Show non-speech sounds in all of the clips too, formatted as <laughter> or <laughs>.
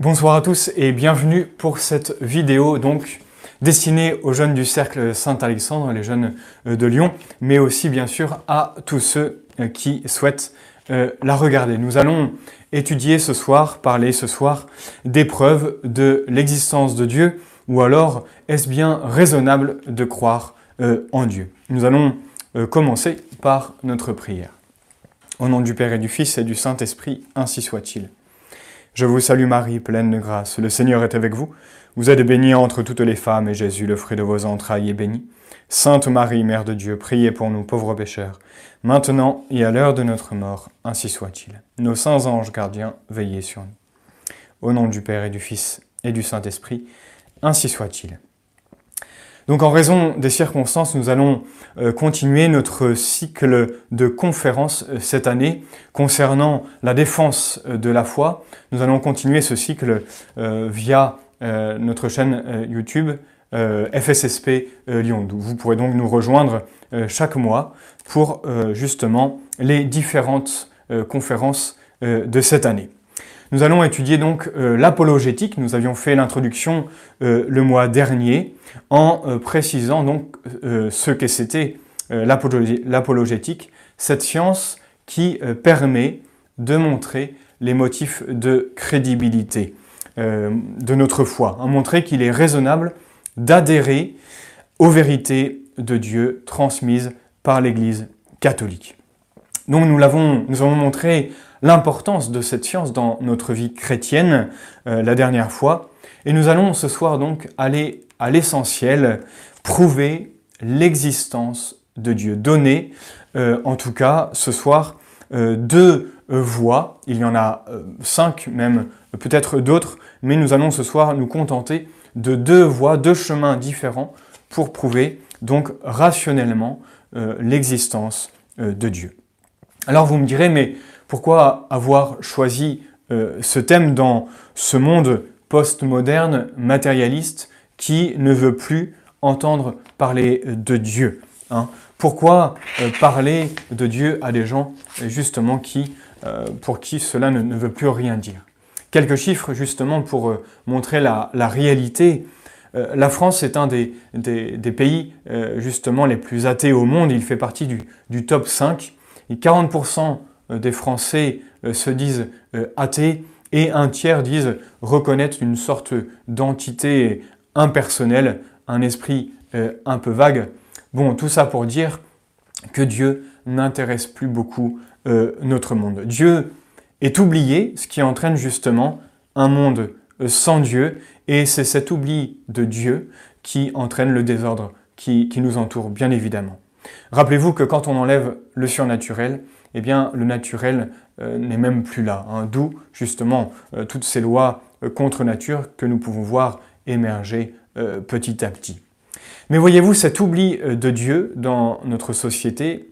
Bonsoir à tous et bienvenue pour cette vidéo donc destinée aux jeunes du cercle Saint-Alexandre, les jeunes euh, de Lyon, mais aussi bien sûr à tous ceux euh, qui souhaitent euh, la regarder. Nous allons étudier ce soir, parler ce soir des preuves de l'existence de Dieu ou alors est-ce bien raisonnable de croire en Dieu? Nous allons commencer par notre prière. Au nom du Père et du Fils et du Saint-Esprit, ainsi soit-il. Je vous salue Marie, pleine de grâce, le Seigneur est avec vous. Vous êtes bénie entre toutes les femmes, et Jésus, le fruit de vos entrailles, est béni. Sainte Marie, Mère de Dieu, priez pour nous pauvres pécheurs, maintenant et à l'heure de notre mort, ainsi soit-il. Nos saints anges gardiens, veillez sur nous. Au nom du Père et du Fils et du Saint-Esprit, ainsi soit-il. Donc en raison des circonstances, nous allons euh, continuer notre cycle de conférences euh, cette année concernant la défense euh, de la foi. Nous allons continuer ce cycle via notre chaîne YouTube FSSP Lyon. Vous pourrez donc nous rejoindre chaque mois pour justement les différentes conférences de cette année. Nous allons étudier donc euh, l'apologétique. Nous avions fait l'introduction euh, le mois dernier en euh, précisant donc ce que c'était l'apologétique, cette science qui permet de montrer les motifs de crédibilité de notre foi, à montrer qu'il est raisonnable d'adhérer aux vérités de Dieu transmises par l'Église catholique. Donc nous l'avons, nous avons montré l'importance de cette science dans notre vie chrétienne euh, la dernière fois. Et nous allons ce soir donc aller à l'essentiel, prouver l'existence de Dieu, donner euh, en tout cas ce soir euh, deux voies, il y en a cinq même, peut-être d'autres, mais nous allons ce soir nous contenter de deux voies, deux chemins différents pour prouver donc rationnellement l'existence de Dieu. Alors vous me direz, mais pourquoi avoir choisi euh, ce thème dans ce monde postmoderne, matérialiste, qui ne veut plus entendre parler de Dieu hein? Pourquoi euh, parler de Dieu à des gens justement qui, euh, pour qui cela ne, veut plus rien dire? Quelques chiffres justement pour montrer la, réalité. la France est un des, pays justement les plus athées au monde. Il fait partie du, du top 5. Et 40% euh, des Français euh, se disent euh, athées et un tiers disent reconnaître une sorte d'entité impersonnelle, un esprit un peu vague. Bon, tout ça pour dire que Dieu n'intéresse plus beaucoup notre monde. Dieu est oublié, ce qui entraîne justement un monde sans Dieu, et c'est cet oubli de Dieu qui entraîne le désordre qui nous entoure, bien évidemment. Rappelez-vous que quand on enlève le surnaturel, eh bien, le naturel euh, n'est même plus là. Hein. D'où, justement, euh, toutes ces lois euh, contre nature que nous pouvons voir émerger petit à petit. Mais voyez-vous, cet oubli de Dieu dans notre société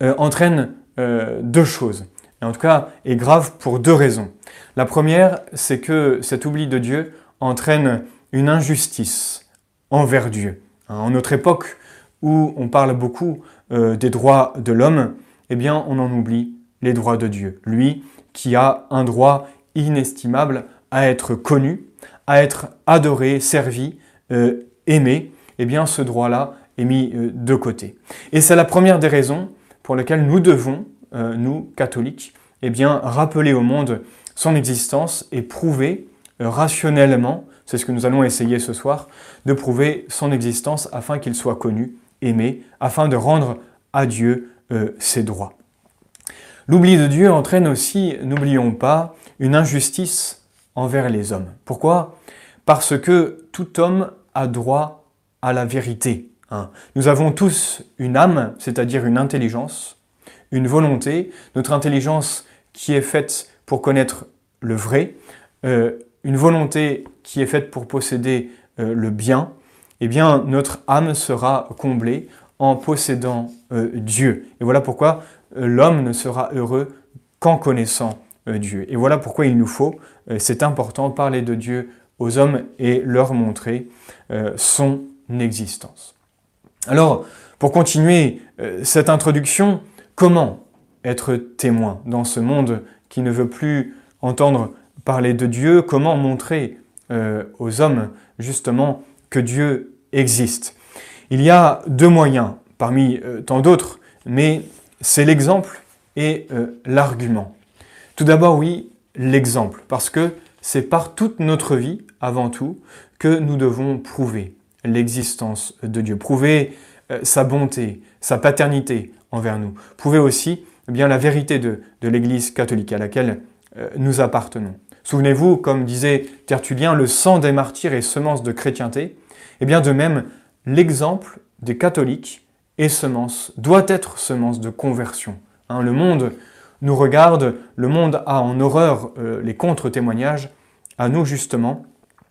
entraîne deux choses. Et en tout cas, est grave pour deux raisons. La première, c'est que cet oubli de Dieu entraîne une injustice envers Dieu. Hein. En notre époque où on parle beaucoup des droits de l'homme, eh bien on en oublie les droits de Dieu. Lui qui a un droit inestimable à être connu, à être adoré, servi, euh, aimé, eh bien ce droit-là est mis euh, de côté. Et c'est la première des raisons pour lesquelles nous devons, euh, nous catholiques, eh bien rappeler au monde son existence et prouver rationnellement, c'est ce que nous allons essayer ce soir, de prouver son existence afin qu'il soit connu, aimé, afin de rendre à Dieu euh, ses droits. L'oubli de Dieu entraîne aussi, n'oublions pas, une injustice envers les hommes. Pourquoi? Parce que tout homme a droit à la vérité. Hein. Nous avons tous une âme, c'est-à-dire une intelligence, une volonté, notre intelligence qui est faite pour connaître le vrai, euh, une volonté qui est faite pour posséder euh, le bien, eh bien notre âme sera comblée en possédant euh, Dieu. Et voilà pourquoi euh, l'homme ne sera heureux qu'en connaissant euh, Dieu. Et voilà pourquoi il nous faut, c'est important, parler de Dieu aux hommes et leur montrer son existence. Alors, pour continuer cette introduction, comment être témoin dans ce monde qui ne veut plus entendre parler de Dieu, comment montrer aux hommes justement que Dieu existe? Il y a deux moyens parmi tant d'autres, mais c'est l'exemple et l'argument. Tout d'abord, oui, l'exemple, parce que c'est par toute notre vie, avant tout, que nous devons prouver l'existence de Dieu, prouver euh, sa bonté, sa paternité envers nous, prouver aussi eh bien la vérité de, l'Église catholique à laquelle euh, nous appartenons. Souvenez-vous, comme disait Tertullien, le sang des martyrs est semence de chrétienté. Eh bien de même, l'exemple des catholiques est semence, doit être semence de conversion. Hein, le monde nous regarde, le monde a en horreur euh, les contre-témoignages, à nous justement,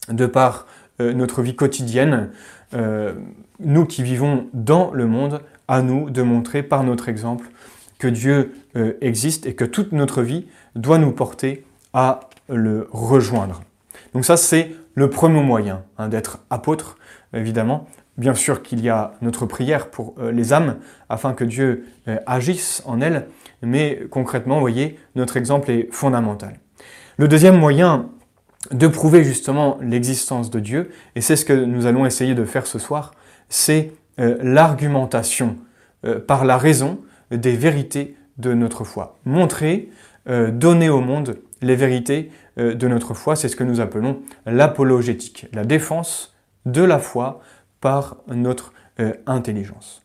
de par euh, notre vie quotidienne, euh, nous qui vivons dans le monde, à nous de montrer par notre exemple que Dieu existe et que toute notre vie doit nous porter à le rejoindre. Donc ça, c'est le premier moyen hein, d'être apôtre, évidemment. Bien sûr qu'il y a notre prière pour les âmes, afin que Dieu agisse en elles, mais concrètement, vous voyez, notre exemple est fondamental. Le deuxième moyen de prouver justement l'existence de Dieu, et c'est ce que nous allons essayer de faire ce soir, c'est euh, l'argumentation euh, par la raison des vérités de notre foi. Montrer, euh, donner au monde les vérités de notre foi, c'est ce que nous appelons l'apologétique, la défense de la foi par notre intelligence.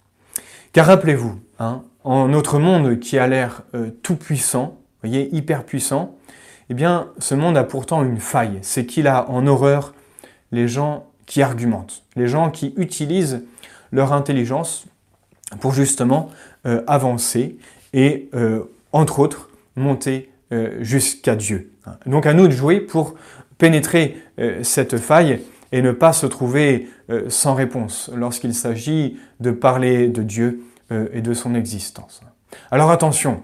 Car rappelez-vous, hein, en notre monde qui a l'air euh, tout puissant, voyez, hyper puissant, eh bien, ce monde a pourtant une faille. C'est qu'il a en horreur les gens qui argumentent, les gens qui utilisent leur intelligence pour justement euh, avancer et, euh, entre autres, monter jusqu'à Dieu. Donc à nous de jouer pour pénétrer cette faille et ne pas se trouver sans réponse lorsqu'il s'agit de parler de Dieu euh, et de son existence. Alors attention,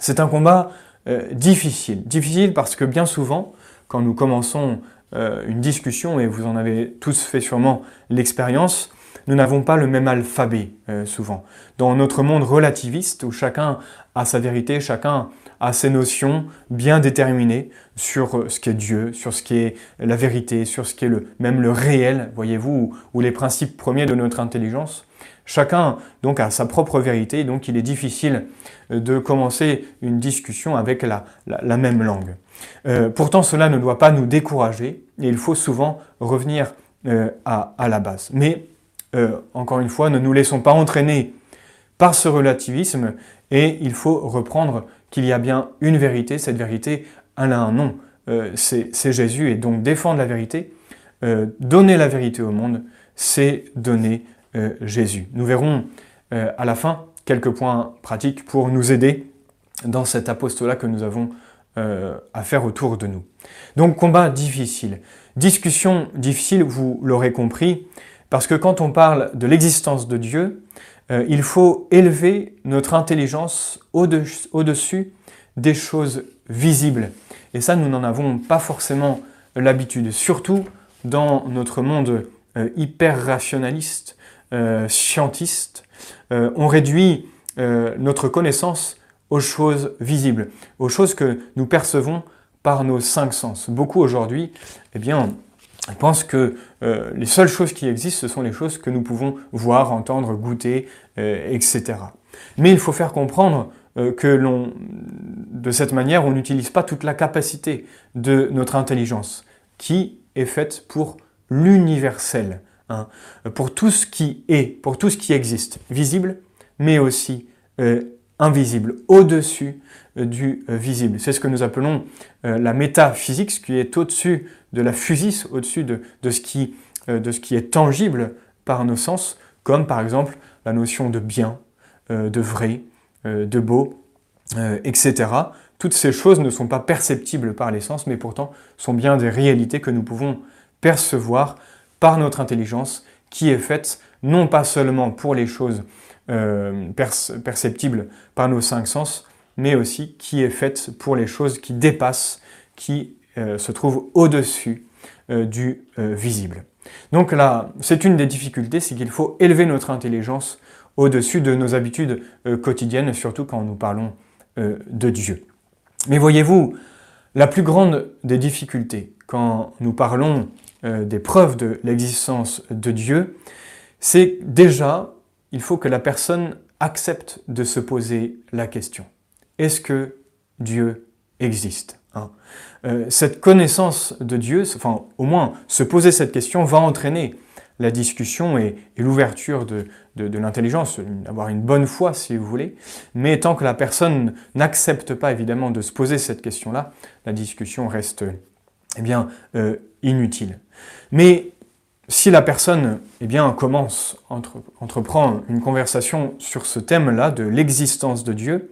c'est un combat euh, difficile. Difficile parce que bien souvent, quand nous commençons euh, une discussion, et vous en avez tous fait sûrement l'expérience, nous n'avons pas le même alphabet souvent. Dans notre monde relativiste, où chacun a sa vérité, chacun a ses notions bien déterminées sur ce qu'est Dieu, sur ce qui est la vérité, sur ce qui est le, même le réel, voyez-vous, ou les principes premiers de notre intelligence, Chacun donc a sa propre vérité, donc il est difficile euh, de commencer une discussion avec la, même langue. Euh, pourtant, cela ne doit pas nous décourager et il faut souvent revenir euh, à, la base. Mais, encore une fois, ne nous laissons pas entraîner par ce relativisme et il faut reprendre qu'il y a bien une vérité. Cette vérité, elle a un nom, c'est Jésus et donc défendre la vérité, donner la vérité au monde, c'est donner euh, Jésus. Nous verrons euh, à la fin quelques points pratiques pour nous aider dans cet apostolat que nous avons euh, à faire autour de nous. Donc combat difficile. Discussion difficile, vous l'aurez compris, parce que quand on parle de l'existence de Dieu, il faut élever notre intelligence au-dessus des choses visibles. Et ça, nous n'en avons pas forcément l'habitude, surtout dans notre monde hyper rationaliste euh, scientiste, euh, on réduit euh, notre connaissance aux choses visibles, aux choses que nous percevons par nos cinq sens. Beaucoup aujourd'hui, eh bien, pensent que les seules choses qui existent, ce sont les choses que nous pouvons voir, entendre, goûter, etc. Mais il faut faire comprendre que l'on, de cette manière, on n'utilise pas toute la capacité de notre intelligence, qui est faite pour l'universel. Hein, pour tout ce qui est, pour tout ce qui existe, visible, mais aussi euh, invisible, au-dessus euh, du euh, visible. C'est ce que nous appelons la métaphysique, ce qui est au-dessus de la physis, au-dessus de ce qui est tangible par nos sens, comme par exemple la notion de bien, de vrai, de beau, etc. Toutes ces choses ne sont pas perceptibles par les sens, mais pourtant sont bien des réalités que nous pouvons percevoir par notre intelligence qui est faite non pas seulement pour les choses euh, perceptibles par nos cinq sens, mais aussi qui est faite pour les choses qui dépassent, qui euh, se trouvent au-dessus euh, du visible. Donc là, c'est une des difficultés, c'est qu'il faut élever notre intelligence au-dessus de nos habitudes quotidiennes, surtout quand nous parlons de Dieu. Mais voyez-vous, La plus grande des difficultés quand nous parlons des preuves de l'existence de Dieu, c'est déjà, il faut que la personne accepte de se poser la question. Est-ce que Dieu existe hein? Euh, Cette connaissance de Dieu, enfin au moins se poser cette question, va entraîner la discussion et, l'ouverture de, l'intelligence, avoir une bonne foi si vous voulez. Mais tant que la personne n'accepte pas évidemment de se poser cette question-là, la discussion reste eh bien, euh, inutile. Mais si la personne eh bien, commence, entreprend une conversation sur ce thème-là de l'existence de Dieu,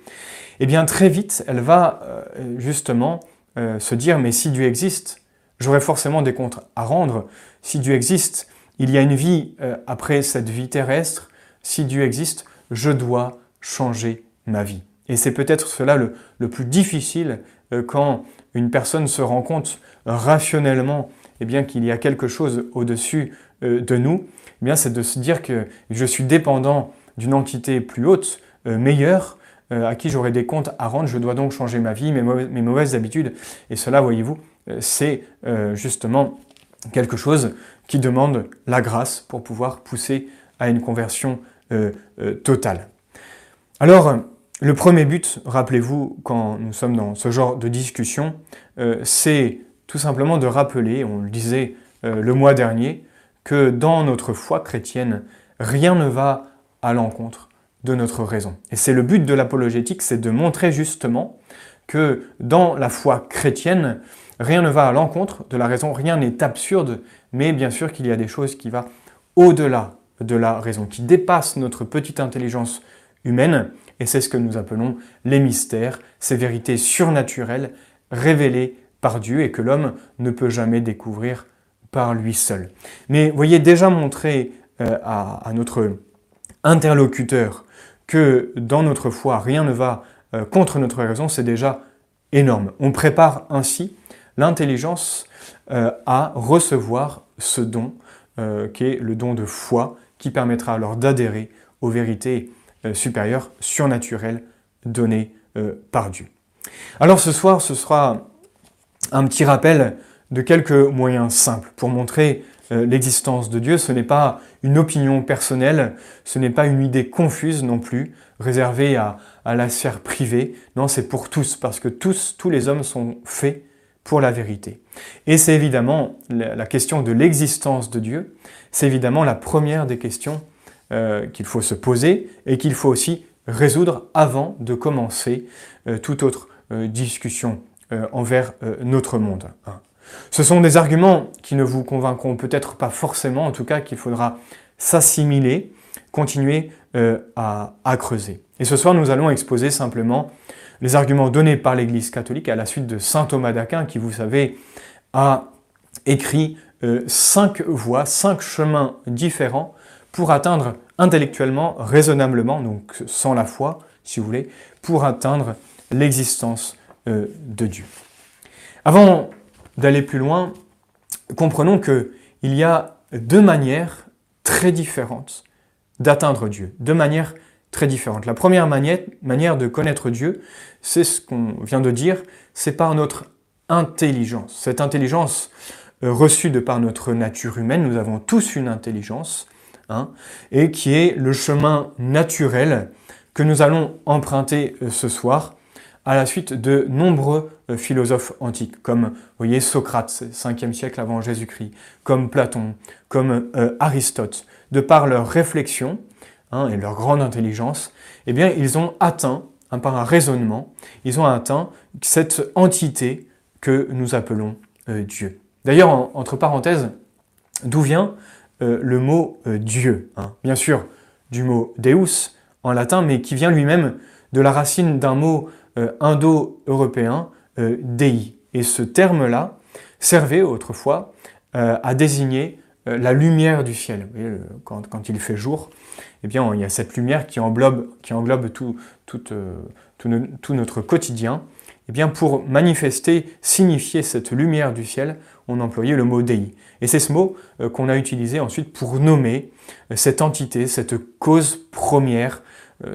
eh bien très vite, elle va euh, justement euh, se dire, mais si Dieu existe, j'aurai forcément des comptes à rendre. Si Dieu existe, il y a une vie euh, après cette vie terrestre. Si Dieu existe, je dois changer ma vie. Et c'est peut-être cela le, le, plus difficile quand une personne se rend compte rationnellement eh bien qu'il y a quelque chose au-dessus euh, de nous, eh bien c'est de se dire que je suis dépendant d'une entité plus haute, euh, meilleure, euh, à qui j'aurai des comptes à rendre, je dois donc changer ma vie, mes, mes mauvaises habitudes. Et cela, voyez-vous, c'est justement quelque chose qui demande la grâce pour pouvoir pousser à une conversion totale. Alors, le premier but, rappelez-vous, quand nous sommes dans ce genre de discussion, c'est tout simplement de rappeler, on le disait euh, le mois dernier, que dans notre foi chrétienne, rien ne va à l'encontre de notre raison. Et c'est le but de l'apologétique, c'est de montrer justement que dans la foi chrétienne, rien ne va à l'encontre de la raison, rien n'est absurde, mais bien sûr qu'il y a des choses qui vont au-delà de la raison, qui dépassent notre petite intelligence humaine, et c'est ce que nous appelons les mystères, ces vérités surnaturelles révélées par Dieu et que l'homme ne peut jamais découvrir par lui seul. Mais voyez déjà montrer euh, à, notre interlocuteur que dans notre foi, rien ne va euh, contre notre raison, c'est déjà énorme. On prépare ainsi l'intelligence euh, à recevoir ce don, qui est le don de foi, qui permettra alors d'adhérer aux vérités supérieures, surnaturelles, données par Dieu. Alors ce soir, ce sera un petit rappel de quelques moyens simples pour montrer euh, l'existence de Dieu. Ce n'est pas une opinion personnelle, ce n'est pas une idée confuse non plus, réservée à, la sphère privée. Non, c'est pour tous, parce que tous, tous les hommes sont faits pour la vérité. Et c'est évidemment la, question de l'existence de Dieu, c'est évidemment la première des questions euh, qu'il faut se poser et qu'il faut aussi résoudre avant de commencer euh, toute autre discussion euh, envers euh, notre monde. Hein. Ce sont des arguments qui ne vous convaincront peut-être pas forcément, en tout cas qu'il faudra s'assimiler, continuer euh, à, creuser. Et ce soir, nous allons exposer simplement les arguments donnés par l'Église catholique à la suite de Saint Thomas d'Aquin, qui, vous savez, a écrit cinq voies, cinq chemins différents pour atteindre intellectuellement, raisonnablement, donc sans la foi, si vous voulez, pour atteindre l'existence euh, de Dieu. Avant d'aller plus loin, comprenons qu'il y a deux manières très différentes d'atteindre Dieu, deux manières très différentes. La première manière, manière de connaître Dieu, c'est ce qu'on vient de dire, c'est par notre intelligence. Cette intelligence euh, reçue de par notre nature humaine, nous avons tous une intelligence, hein, et qui est le chemin naturel que nous allons emprunter euh, ce soir à la suite de nombreux euh, philosophes antiques, comme vous voyez Socrate, 5e siècle avant Jésus-Christ, comme Platon, comme euh, Aristote, de par leur réflexion hein, et leur grande intelligence, eh bien, ils ont atteint, hein, par un raisonnement, ils ont atteint cette entité que nous appelons euh, Dieu. D'ailleurs, entre parenthèses, d'où vient le mot Dieu hein? Bien sûr, du mot Deus en latin, mais qui vient lui-même de la racine d'un mot indo-européen euh, Dei. Et ce terme-là servait autrefois euh, à désigner la lumière du ciel. quand, il fait jour, eh bien, il y a cette lumière qui englobe, tout, tout, notre quotidien. Eh bien, pour manifester, signifier cette lumière du ciel, on employait le mot Dei. Et c'est ce mot qu'on a utilisé ensuite pour nommer cette entité, cette cause première,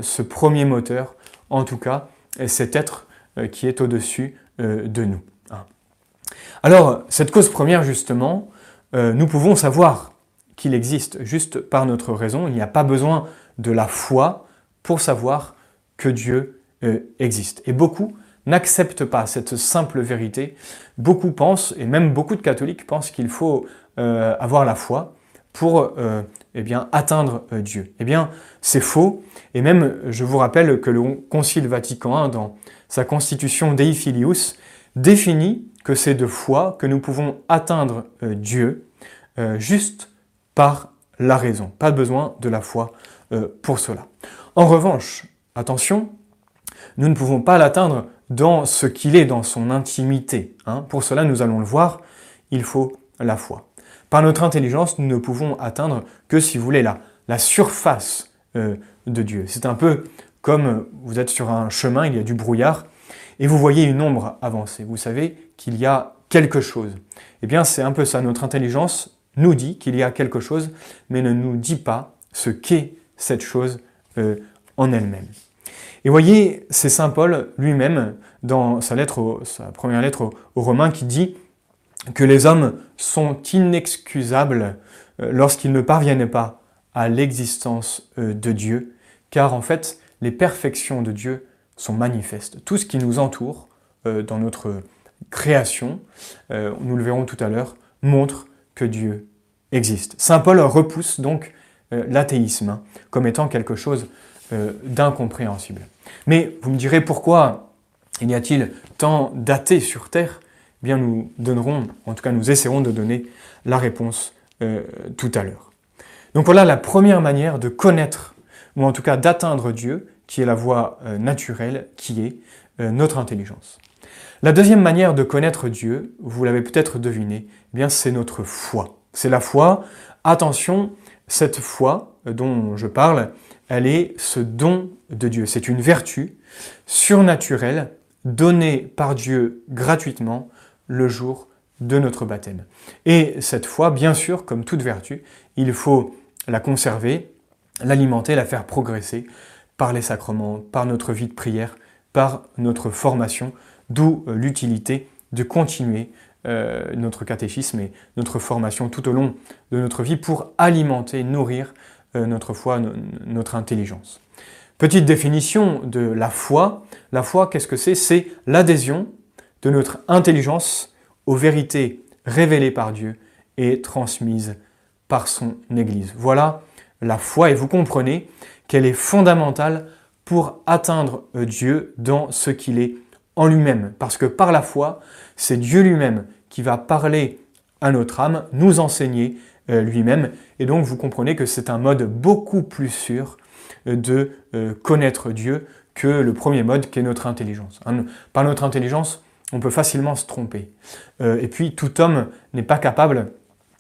ce premier moteur, en tout cas, cet être euh, qui est au-dessus euh, de nous. Hein. Alors, cette cause première, justement, euh, nous pouvons savoir qu'il existe juste par notre raison. Il n'y a pas besoin de la foi pour savoir que Dieu existe. Et beaucoup n'acceptent pas cette simple vérité. Beaucoup pensent, et même beaucoup de catholiques pensent qu'il faut avoir la foi pour eh bien, atteindre Dieu. Eh bien, c'est faux. Et même, je vous rappelle que le Concile Vatican I, dans sa constitution Dei Filius, définit que c'est de foi que nous pouvons atteindre Dieu euh, juste par la raison. Pas besoin de la foi euh, pour cela. En revanche, attention, nous ne pouvons pas l'atteindre dans ce qu'il est, dans son intimité. Hein. Pour cela, nous allons le voir, il faut la foi. Par notre intelligence, nous ne pouvons atteindre que, si vous voulez, la, surface euh, de Dieu. C'est un peu comme vous êtes sur un chemin, il y a du brouillard, et vous voyez une ombre avancer. Vous savez qu'il y a quelque chose. Eh bien, c'est un peu ça. Notre intelligence nous dit qu'il y a quelque chose, mais ne nous dit pas ce qu'est cette chose euh, en elle-même. Et voyez, c'est Saint Paul lui-même, dans sa, lettre sa première lettre aux, Romains, qui dit que les hommes sont inexcusables euh, lorsqu'ils ne parviennent pas à l'existence euh, de Dieu, car en fait, les perfections de Dieu sont manifestes. Tout ce qui nous entoure dans notre création, nous le verrons tout à l'heure, montre que Dieu existe. Saint Paul repousse donc euh, l'athéisme hein, comme étant quelque chose euh, d'incompréhensible. Mais vous me direz pourquoi y a-t-il tant d'athées sur Terre? Bien, nous donnerons, en tout cas, nous essaierons de donner la réponse euh, tout à l'heure. Donc voilà la première manière de connaître, ou en tout cas d'atteindre Dieu, qui est la voie naturelle, qui est notre intelligence. La deuxième manière de connaître Dieu, vous l'avez peut-être deviné, eh bien c'est notre foi. C'est la foi. Attention, cette foi dont je parle, elle est ce don de Dieu. C'est une vertu surnaturelle donnée par Dieu gratuitement le jour de notre baptême. Et cette foi, bien sûr, comme toute vertu, il faut la conserver, l'alimenter, la faire progresser par les sacrements, par notre vie de prière, par notre formation, d'où l'utilité de continuer euh, notre catéchisme et notre formation tout au long de notre vie pour alimenter, nourrir euh, notre foi, notre intelligence. Petite définition de la foi. La foi, qu'est-ce que c'est? C'est l'adhésion de notre intelligence aux vérités révélées par Dieu et transmises par son Église. Voilà la foi et vous comprenez qu'elle est fondamentale pour atteindre Dieu dans ce qu'il est en lui-même. Parce que par la foi, c'est Dieu lui-même qui va parler à notre âme, nous enseigner euh, lui-même. Et donc vous comprenez que c'est un mode beaucoup plus sûr de euh, connaître Dieu que le premier mode qui est notre intelligence. Hein, par notre intelligence, on peut facilement se tromper. et puis tout homme n'est pas capable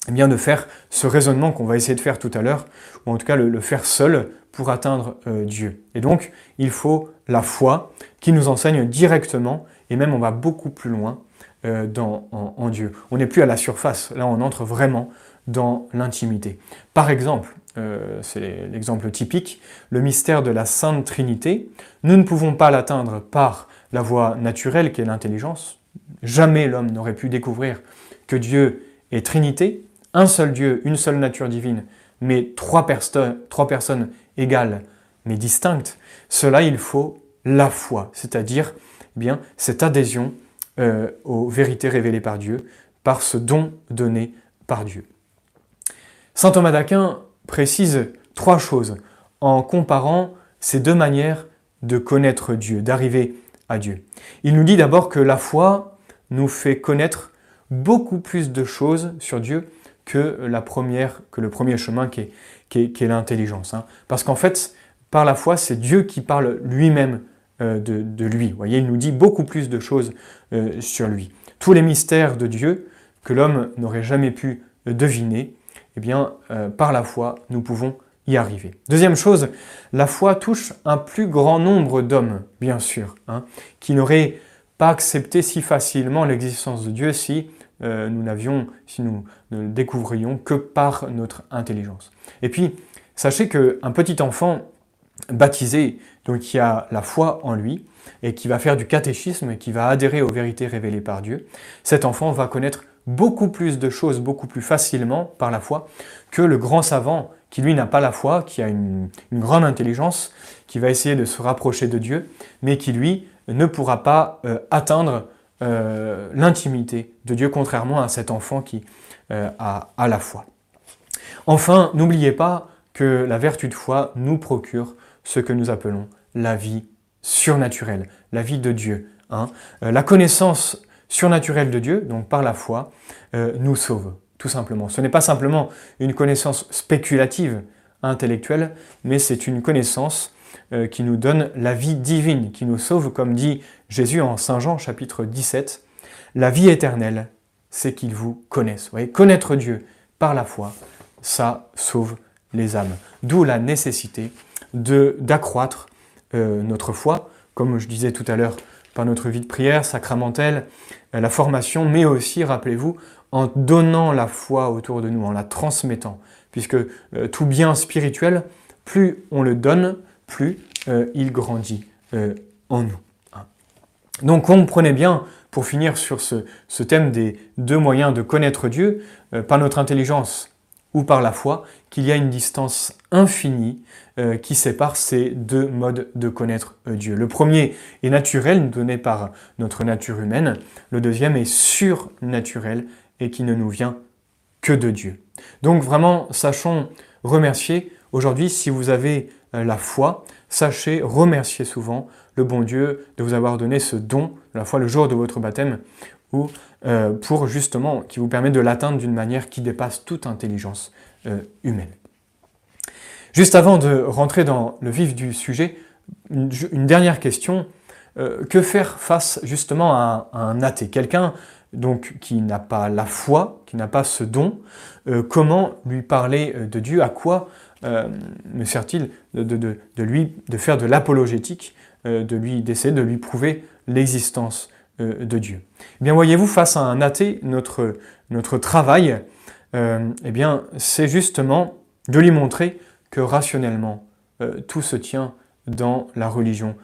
eh bien, de faire ce raisonnement qu'on va essayer de faire tout à l'heure, ou en tout cas le, faire seul pour atteindre Dieu. Et donc, il faut la foi qui nous enseigne directement, et même on va beaucoup plus loin, euh, dans, en, Dieu. On n'est plus à la surface, là on entre vraiment dans l'intimité. Par exemple, euh, c'est l'exemple typique, le mystère de la Sainte Trinité, nous ne pouvons pas l'atteindre par la voie naturelle qui est l'intelligence. Jamais l'homme n'aurait pu découvrir que Dieu est Trinité, un seul Dieu, une seule nature divine, mais trois, personnes égales mais distinctes. Cela, il faut la foi, c'est-à-dire eh bien cette adhésion euh, aux vérités révélées par Dieu, par ce don donné par Dieu. Saint Thomas d'Aquin précise trois choses en comparant ces deux manières de connaître Dieu, d'arriver Dieu. Il nous dit d'abord que la foi nous fait connaître beaucoup plus de choses sur Dieu que, le premier chemin qui est, l'intelligence. Hein. Parce qu'en fait, par la foi, c'est Dieu qui parle lui-même euh, de, lui. Vous il nous dit beaucoup plus de choses euh, sur lui. Tous les mystères de Dieu que l'homme n'aurait jamais pu deviner, eh bien, euh, par la foi, nous pouvons y arriver. Deuxième chose, la foi touche un plus grand nombre d'hommes, bien sûr, hein, qui n'auraient pas accepté si facilement l'existence de Dieu si nous n'avions, si nous ne le découvrions que par notre intelligence. Et puis, sachez qu'un petit enfant baptisé, donc qui a la foi en lui, et qui va faire du catéchisme et qui va adhérer aux vérités révélées par Dieu, cet enfant va connaître beaucoup plus de choses beaucoup plus facilement par la foi que le grand savant qui lui n'a pas la foi, qui a une, grande intelligence, qui va essayer de se rapprocher de Dieu, mais qui lui ne pourra pas euh, atteindre euh, l'intimité de Dieu, contrairement à cet enfant qui euh, a, la foi. Enfin, n'oubliez pas que la vertu de foi nous procure ce que nous appelons la vie surnaturelle, la vie de Dieu. Hein. la connaissance surnaturelle de Dieu, donc par la foi, nous sauve tout simplement. Ce n'est pas simplement une connaissance spéculative, intellectuelle, mais c'est une connaissance euh, qui nous donne la vie divine, qui nous sauve, comme dit Jésus en Saint Jean chapitre 17. La vie éternelle, c'est qu'ils vous connaissent. Vous voyez, connaître Dieu par la foi, ça sauve les âmes. D'où la nécessité d'accroître euh, notre foi, comme je disais tout à l'heure, par notre vie de prière sacramentelle, euh, la formation, mais aussi, rappelez-vous, en donnant la foi autour de nous, en la transmettant. Puisque euh, tout bien spirituel, plus on le donne, plus euh, il grandit euh, en nous. Hein. Donc comprenez bien, pour finir sur ce, thème des deux moyens de connaître Dieu, par notre intelligence ou par la foi, qu'il y a une distance infinie qui sépare ces deux modes de connaître Dieu. Le premier est naturel, donné par notre nature humaine. Le deuxième est surnaturel, et qui ne nous vient que de Dieu. Donc vraiment, sachons remercier. Aujourd'hui, si vous avez euh, la foi, sachez remercier souvent le bon Dieu de vous avoir donné ce don, la foi le jour de votre baptême, ou euh, pour justement qui vous permet de l'atteindre d'une manière qui dépasse toute intelligence euh, humaine. Juste avant de rentrer dans le vif du sujet, une, dernière question. que faire face justement à, à un athée? Quelqu'un donc qui n'a pas la foi, qui n'a pas ce don, euh, comment lui parler euh, de Dieu? À quoi euh, me sert-il de, lui faire de l'apologétique, de lui d'essayer de lui prouver l'existence de Dieu? Eh bien, voyez-vous, face à un athée, notre, notre travail, eh bien, c'est justement de lui montrer que rationnellement tout se tient dans la religion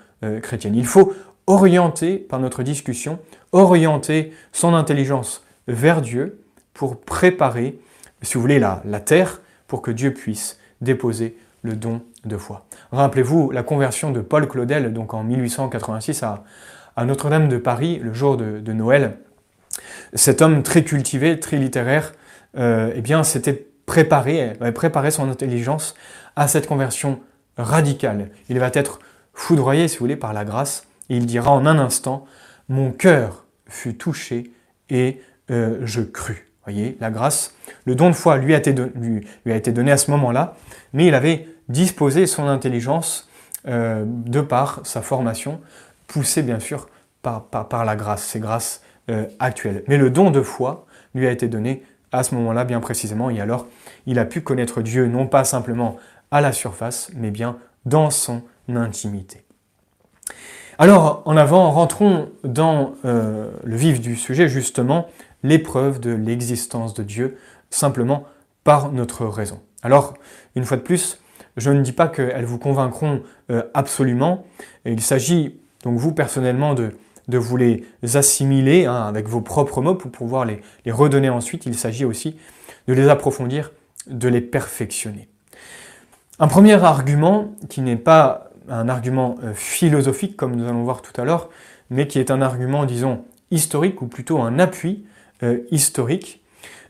chrétienne. Il faut orienter par notre discussion orienter son intelligence vers Dieu pour préparer, si vous voulez, la, la terre pour que Dieu puisse déposer le don de foi. Rappelez-vous la conversion de Paul Claudel, donc en 1886 à, Notre-Dame de Paris, le jour de, Noël. Cet homme très cultivé, très littéraire, euh, eh bien, s'était préparé, préparé son intelligence à cette conversion radicale. Il va être foudroyé, si vous voulez, par la grâce, et il dira en un instant, mon cœur fut touché et euh, je crus. Voyez, la grâce, le don de foi lui a été, donné à ce moment-là, mais il avait disposé son intelligence euh, de par sa formation, poussée bien sûr par, la grâce, ces grâces euh, actuelles. Mais le don de foi lui a été donné à ce moment-là bien précisément, et alors il a pu connaître Dieu non pas simplement à la surface, mais bien dans son intimité. Alors, en avant, rentrons dans euh, le vif du sujet, justement, l'épreuve de l'existence de Dieu, simplement par notre raison. Alors, une fois de plus, je ne dis pas qu'elles vous convaincront euh, absolument. Il s'agit, donc vous personnellement, de, vous les assimiler hein, avec vos propres mots pour pouvoir les redonner ensuite. Il s'agit aussi de les approfondir, de les perfectionner. Un premier argument qui n'est pas un argument euh, philosophique, comme nous allons voir tout à l'heure, mais qui est un argument, disons, historique, ou plutôt un appui euh, historique,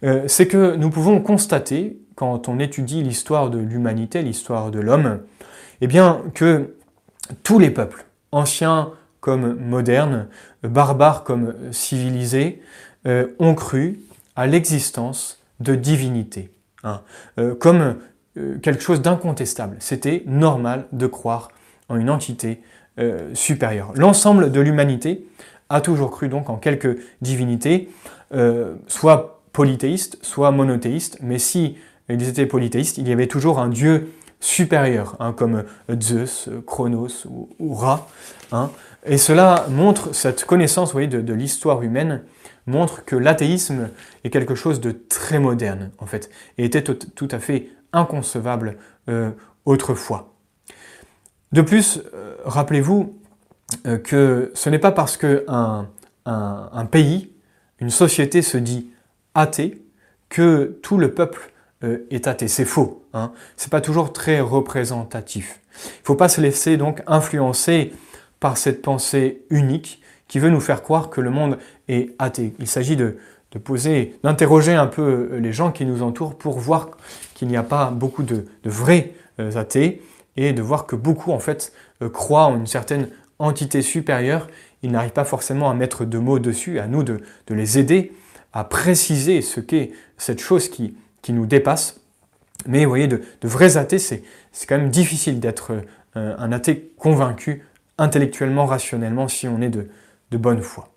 euh, c'est que nous pouvons constater, quand on étudie l'histoire de l'humanité, l'histoire de l'homme, eh bien, que tous les peuples, anciens comme modernes, barbares comme civilisés, ont cru à l'existence de divinité, hein, comme quelque chose d'incontestable. C'était normal de croire une entité euh, supérieure. L'ensemble de l'humanité a toujours cru donc en quelques divinités, euh, soit polythéistes, soit monothéistes, mais si ils étaient polythéistes, il y avait toujours un dieu supérieur, hein, comme Zeus, Chronos ou, Ra. Hein. Et cela montre, cette connaissance voyez, de, l'histoire humaine, montre que l'athéisme est quelque chose de très moderne, en fait, et était tout, à fait inconcevable euh, autrefois. De plus, euh, rappelez-vous que ce n'est pas parce qu'un un, pays, une société se dit athée que tout le peuple est athée. C'est faux. Hein. Ce n'est pas toujours très représentatif. Il ne faut pas se laisser donc influencer par cette pensée unique qui veut nous faire croire que le monde est athée. Il s'agit de, poser, d'interroger un peu les gens qui nous entourent pour voir qu'il n'y a pas beaucoup de, vrais euh, athées et de voir que beaucoup en fait euh, croient en une certaine entité supérieure. Ils n'arrivent pas forcément à mettre de mots dessus, à nous de, les aider à préciser ce qu'est cette chose qui, qui nous dépasse. Mais vous voyez, de, vrais athées, c'est quand même difficile d'être euh, un athée convaincu intellectuellement, rationnellement, si on est de, de bonne foi.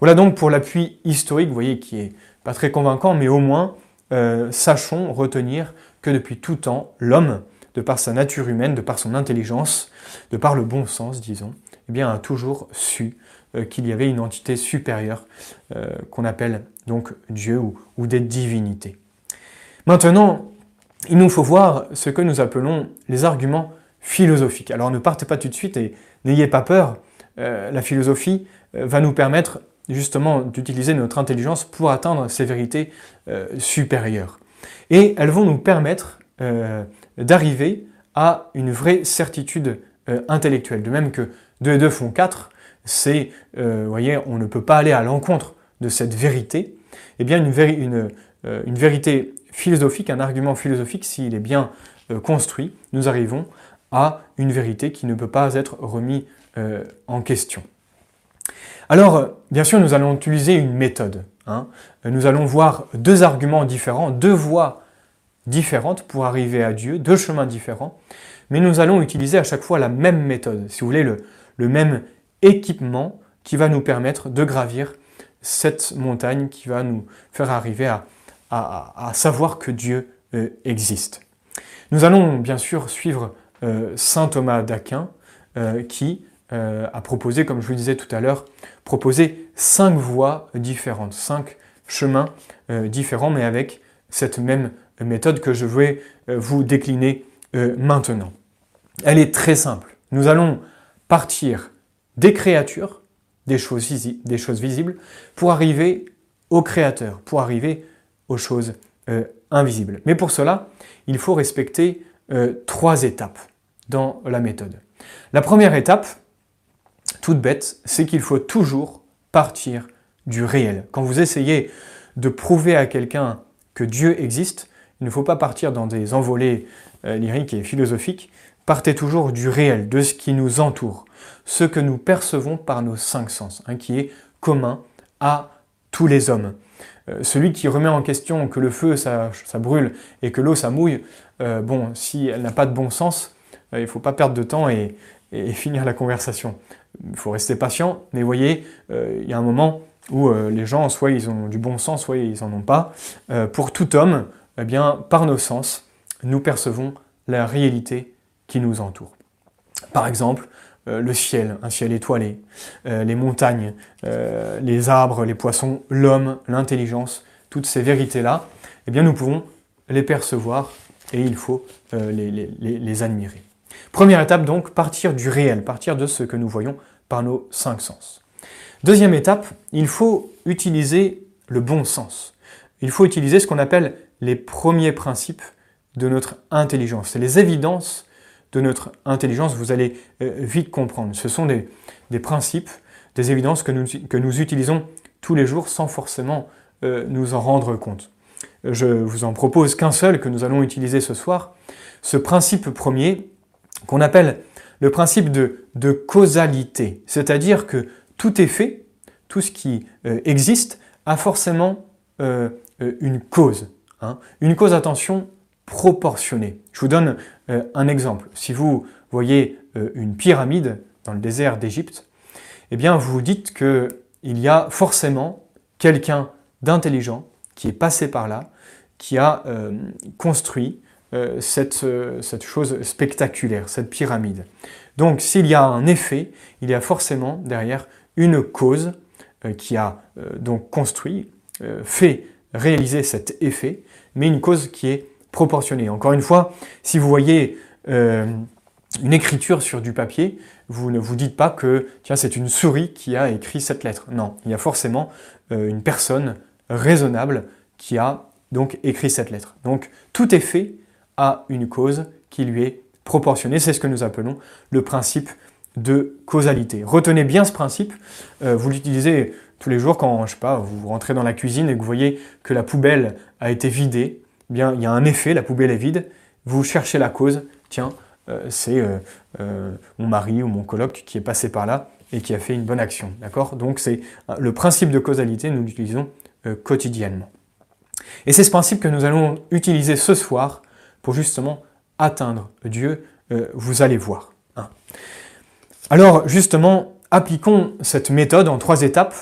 Voilà donc pour l'appui historique, vous voyez, qui est pas très convaincant, mais au moins, euh, sachons retenir que depuis tout temps, l'homme, de par sa nature humaine, de par son intelligence, de par le bon sens, disons, eh bien, a toujours su euh, qu'il y avait une entité supérieure euh, qu'on appelle donc Dieu ou, des divinités. Maintenant, il nous faut voir ce que nous appelons les arguments philosophiques. Alors ne partez pas tout de suite et n'ayez pas peur. la philosophie va nous permettre justement d'utiliser notre intelligence pour atteindre ces vérités euh, supérieures. Et elles vont nous permettre euh, d'arriver à une vraie certitude euh, intellectuelle. De même que 2 et 2 font 4, c'est, vous voyez, on ne peut pas aller à l'encontre de cette vérité. Eh bien, une, une vérité philosophique, un argument philosophique, s'il est bien construit, nous arrivons à une vérité qui ne peut pas être remise en question. Alors, bien sûr, nous allons utiliser une méthode. Hein. Nous allons voir deux arguments différents, deux voies différentes pour arriver à Dieu, deux chemins différents, mais nous allons utiliser à chaque fois la même méthode, si vous voulez, le, même équipement qui va nous permettre de gravir cette montagne qui va nous faire arriver à, savoir que Dieu euh, existe. Nous allons bien sûr suivre euh, Saint Thomas d'Aquin euh, qui a proposé, comme je vous disais tout à l'heure, proposer cinq voies différentes, cinq chemins différents, mais avec cette même méthode que je vais euh, vous décliner maintenant. Elle est très simple. Nous allons partir des créatures, des choses, des choses visibles, pour arriver au créateur, pour arriver aux choses invisibles. Mais pour cela, il faut respecter trois étapes dans la méthode. La première étape, toute bête, c'est qu'il faut toujours partir du réel. Quand vous essayez de prouver à quelqu'un que Dieu existe, il ne faut pas partir dans des envolées euh, lyriques et philosophiques. Partez toujours du réel, de ce qui nous entoure, ce que nous percevons par nos cinq sens, hein, qui est commun à tous les hommes. Euh, celui qui remet en question que le feu ça, brûle et que l'eau ça mouille, euh, bon, si elle n'a pas de bon sens, il ne faut pas perdre de temps et <laughs> finir la conversation il faut rester patient, mais voyez, il y a un moment où les gens, soit ils ont du bon sens, soit ils n'en ont pas. Pour tout homme, eh bien, par nos sens, nous percevons la réalité qui nous entoure. Par exemple, le ciel, un ciel étoilé, les montagnes, les arbres, les poissons, l'homme, l'intelligence, toutes ces vérités-là, eh bien, nous pouvons les percevoir et il faut les admirer. Première étape donc, partir du réel, partir de ce que nous voyons par nos cinq sens. Deuxième étape, il faut utiliser le bon sens. Il faut utiliser ce qu'on appelle les premiers principes de notre intelligence. C'est les évidences de notre intelligence, vous allez euh, vite comprendre. Ce sont des, principes, des évidences que nous, que nous, utilisons tous les jours sans forcément euh, nous en rendre compte. Je vous en propose qu'un seul que nous allons utiliser ce soir. Ce principe premier, qu'on appelle le principe de, causalité, c'est-à-dire que tout est fait, tout ce qui euh, existe, a forcément une cause. Hein. une cause, attention, proportionnée. Je vous donne un exemple. Si vous voyez une pyramide dans le désert d'Égypte, eh bien vous vous dites qu'il y a forcément quelqu'un d'intelligent qui est passé par là, qui a construit euh, cette, euh, cette chose spectaculaire, cette pyramide. Donc s'il y a un effet, il y a forcément derrière une cause euh, qui a donc construit, fait réaliser cet effet, mais une cause qui est proportionnée. Encore une fois, si vous voyez une écriture sur du papier, vous ne vous dites pas que tiens c'est une souris qui a écrit cette lettre. Non, il y a forcément euh, une personne raisonnable qui a donc écrit cette lettre. Donc tout fait à une cause qui lui est proportionnée. C'est ce que nous appelons le principe de causalité. Retenez bien ce principe. Euh, vous l'utilisez tous les jours quand, je sais pas, vous rentrez dans la cuisine et que vous voyez que la poubelle a été vidée. Eh bien, il y a un effet, la poubelle est vide. Vous cherchez la cause. Tiens, euh, c'est euh, mon mari ou mon coloc qui est passé par là et qui a fait une bonne action. D'accord? Donc c'est le principe de causalité, nous l'utilisons quotidiennement. Et c'est ce principe que nous allons utiliser ce soir pour justement atteindre Dieu. vous allez voir. Hein. Alors justement, appliquons cette méthode en trois étapes.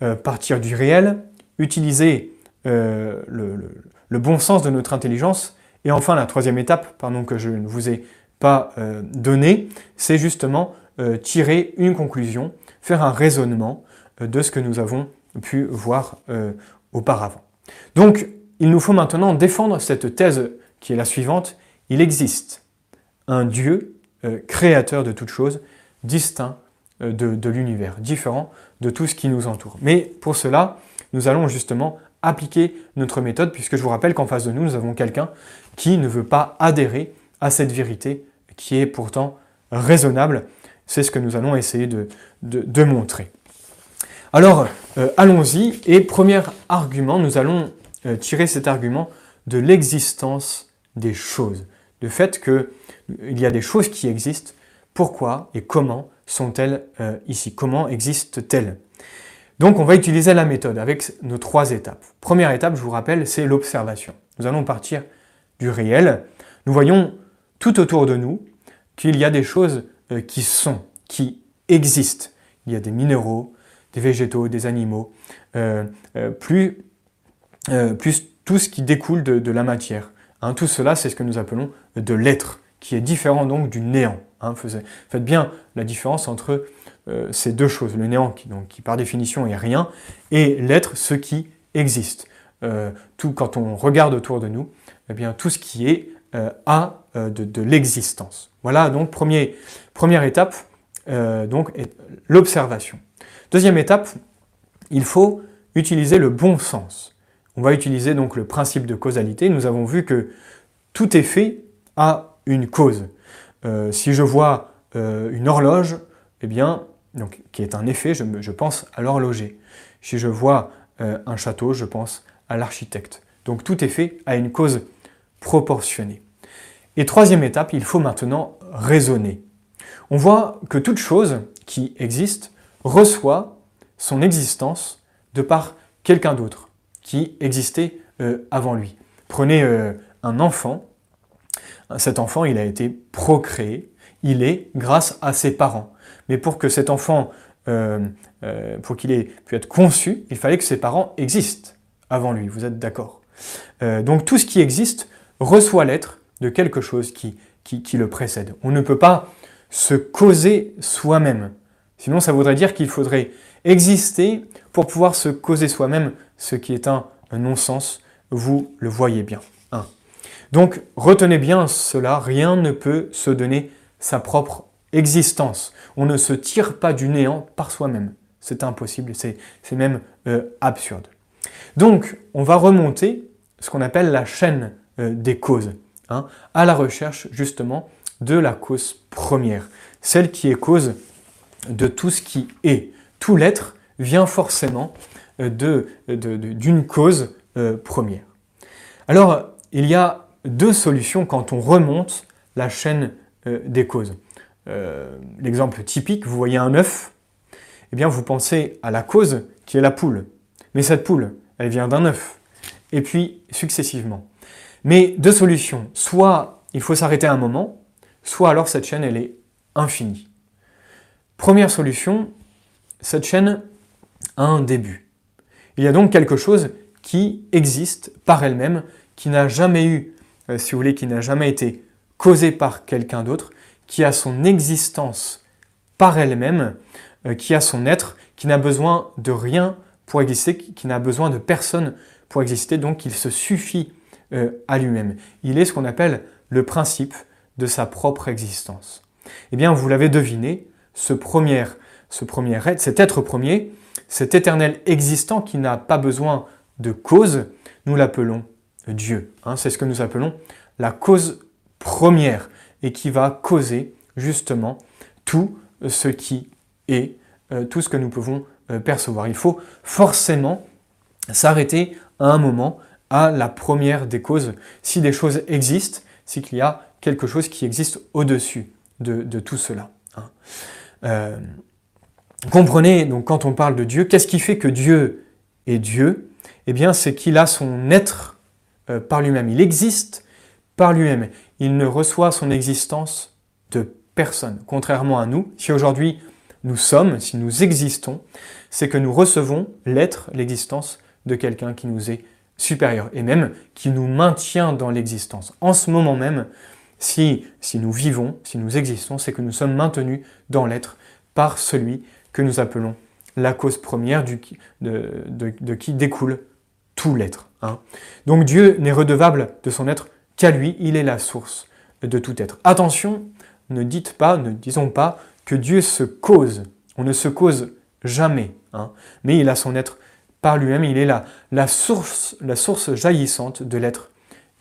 Euh, partir du réel, utiliser euh, le, bon sens de notre intelligence, et enfin la troisième étape, pardon que je ne vous ai pas euh, donnée, c'est justement tirer une conclusion, faire un raisonnement de ce que nous avons pu voir auparavant. Donc il nous faut maintenant défendre cette thèse qui est la suivante. Il existe un Dieu créateur de toutes choses, distinct de, l'univers, différent de tout ce qui nous entoure. Mais pour cela, nous allons justement appliquer notre méthode, puisque je vous rappelle qu'en face de nous, nous avons quelqu'un qui ne veut pas adhérer à cette vérité qui est pourtant raisonnable. C'est ce que nous allons essayer de, de, montrer. Alors, euh, allons-y. Et premier argument, nous allons euh, tirer cet argument de l'existence des choses. Le fait qu'il y a des choses qui existent pourquoi et comment sont-elles euh, ici? Comment existent-elles? Donc on va utiliser la méthode avec nos trois étapes. Première étape, je vous rappelle, c'est l'observation. Nous allons partir du réel. Nous voyons tout autour de nous qu'il y a des choses euh, qui sont, qui existent. Il y a des minéraux, des végétaux, des animaux, euh, plus, tout ce qui découle de, la matière. Hein, tout cela, c'est ce que nous appelons de l'être, qui est différent donc du néant. Hein, faites bien la différence entre euh, ces deux choses, le néant qui, donc, qui par définition est rien, et l'être, ce qui existe. Euh, tout, quand on regarde autour de nous, eh bien, tout ce qui est euh, a de, l'existence. Voilà donc premier, première étape, donc l'observation. Deuxième étape, il faut utiliser le bon sens. On va utiliser donc le principe de causalité. Nous avons vu que tout effet a une cause. Euh, si je vois euh, une horloge, eh bien, qui est un effet, je, pense à l'horloger. Si je vois euh, un château, je pense à l'architecte. Donc tout effet a une cause proportionnée. Et troisième étape, il faut maintenant raisonner. On voit que toute chose qui existe reçoit son existence de par quelqu'un d'autre qui existait avant lui. Prenez un enfant, cet enfant, il a été procréé, il est grâce à ses parents. Mais pour que cet enfant, euh, euh, pour qu'il ait pu être conçu, il fallait que ses parents existent avant lui, vous êtes d'accord? Euh, Donc tout ce qui existe reçoit l'être de quelque chose qui, qui, le précède. On ne peut pas se causer soi-même. Sinon, ça voudrait dire qu'il faudrait exister pour pouvoir se causer soi-même, ce qui est un non-sens. Vous le voyez bien. Donc retenez bien cela, rien ne peut se donner sa propre existence. On ne se tire pas du néant par soi-même. C'est impossible, c'est même euh, absurde. Donc on va remonter ce qu'on appelle la chaîne euh, des causes, hein, à la recherche justement de la cause première, celle qui est cause de tout ce qui est. Tout l'être vient forcément euh, d'une cause première. Alors, il y a deux solutions quand on remonte la chaîne euh, des causes. Euh, l'exemple typique, vous voyez un œuf, eh bien vous pensez à la cause qui est la poule. Mais cette poule, elle vient d'un œuf. Et puis successivement. Mais deux solutions. Soit il faut s'arrêter un moment, soit alors cette chaîne, elle est infinie. Première solution, cette chaîne a un début. Il y a donc quelque chose qui existe par elle-même, qui n'a jamais eu euh, si vous voulez, qui n'a jamais été causée par quelqu'un d'autre, qui a son existence par elle-même, euh, qui a son être, qui n'a besoin de rien pour exister, qui n'a besoin de personne pour exister, donc il se suffit euh, à lui-même. Il est ce qu'on appelle le principe de sa propre existence. Eh bien, vous l'avez deviné, ce premier être, cet être premier, cet éternel existant qui n'a pas besoin de cause, nous l'appelons Dieu. Hein. C'est ce que nous appelons la cause première et qui va causer justement tout ce qui est, euh, tout ce que nous pouvons euh, percevoir. Il faut forcément s'arrêter à un moment à la première des causes. Si des choses existent, c'est qu'il y a quelque chose qui existe au-dessus de, tout cela. Hein. Euh, comprenez, donc quand on parle de Dieu, qu'est-ce qui fait que Dieu est Dieu? Eh bien, c'est qu'il a son être euh, par lui-même. Il existe par lui-même. Il ne reçoit son existence de personne. Contrairement à nous, si aujourd'hui nous sommes, si nous existons, c'est que nous recevons l'être, l'existence de quelqu'un qui nous est supérieur et même qui nous maintient dans l'existence. En ce moment même, si, si nous vivons, si nous existons, c'est que nous sommes maintenus dans l'être par celui que nous appelons la cause première de, qui découle tout l'être. Hein. Donc Dieu n'est redevable de son être qu'à lui, il est la source de tout être. Attention, ne dites pas, ne disons pas que Dieu se cause. On ne se cause jamais, hein. mais il a son être par lui-même, il est la, source, la source jaillissante de l'être,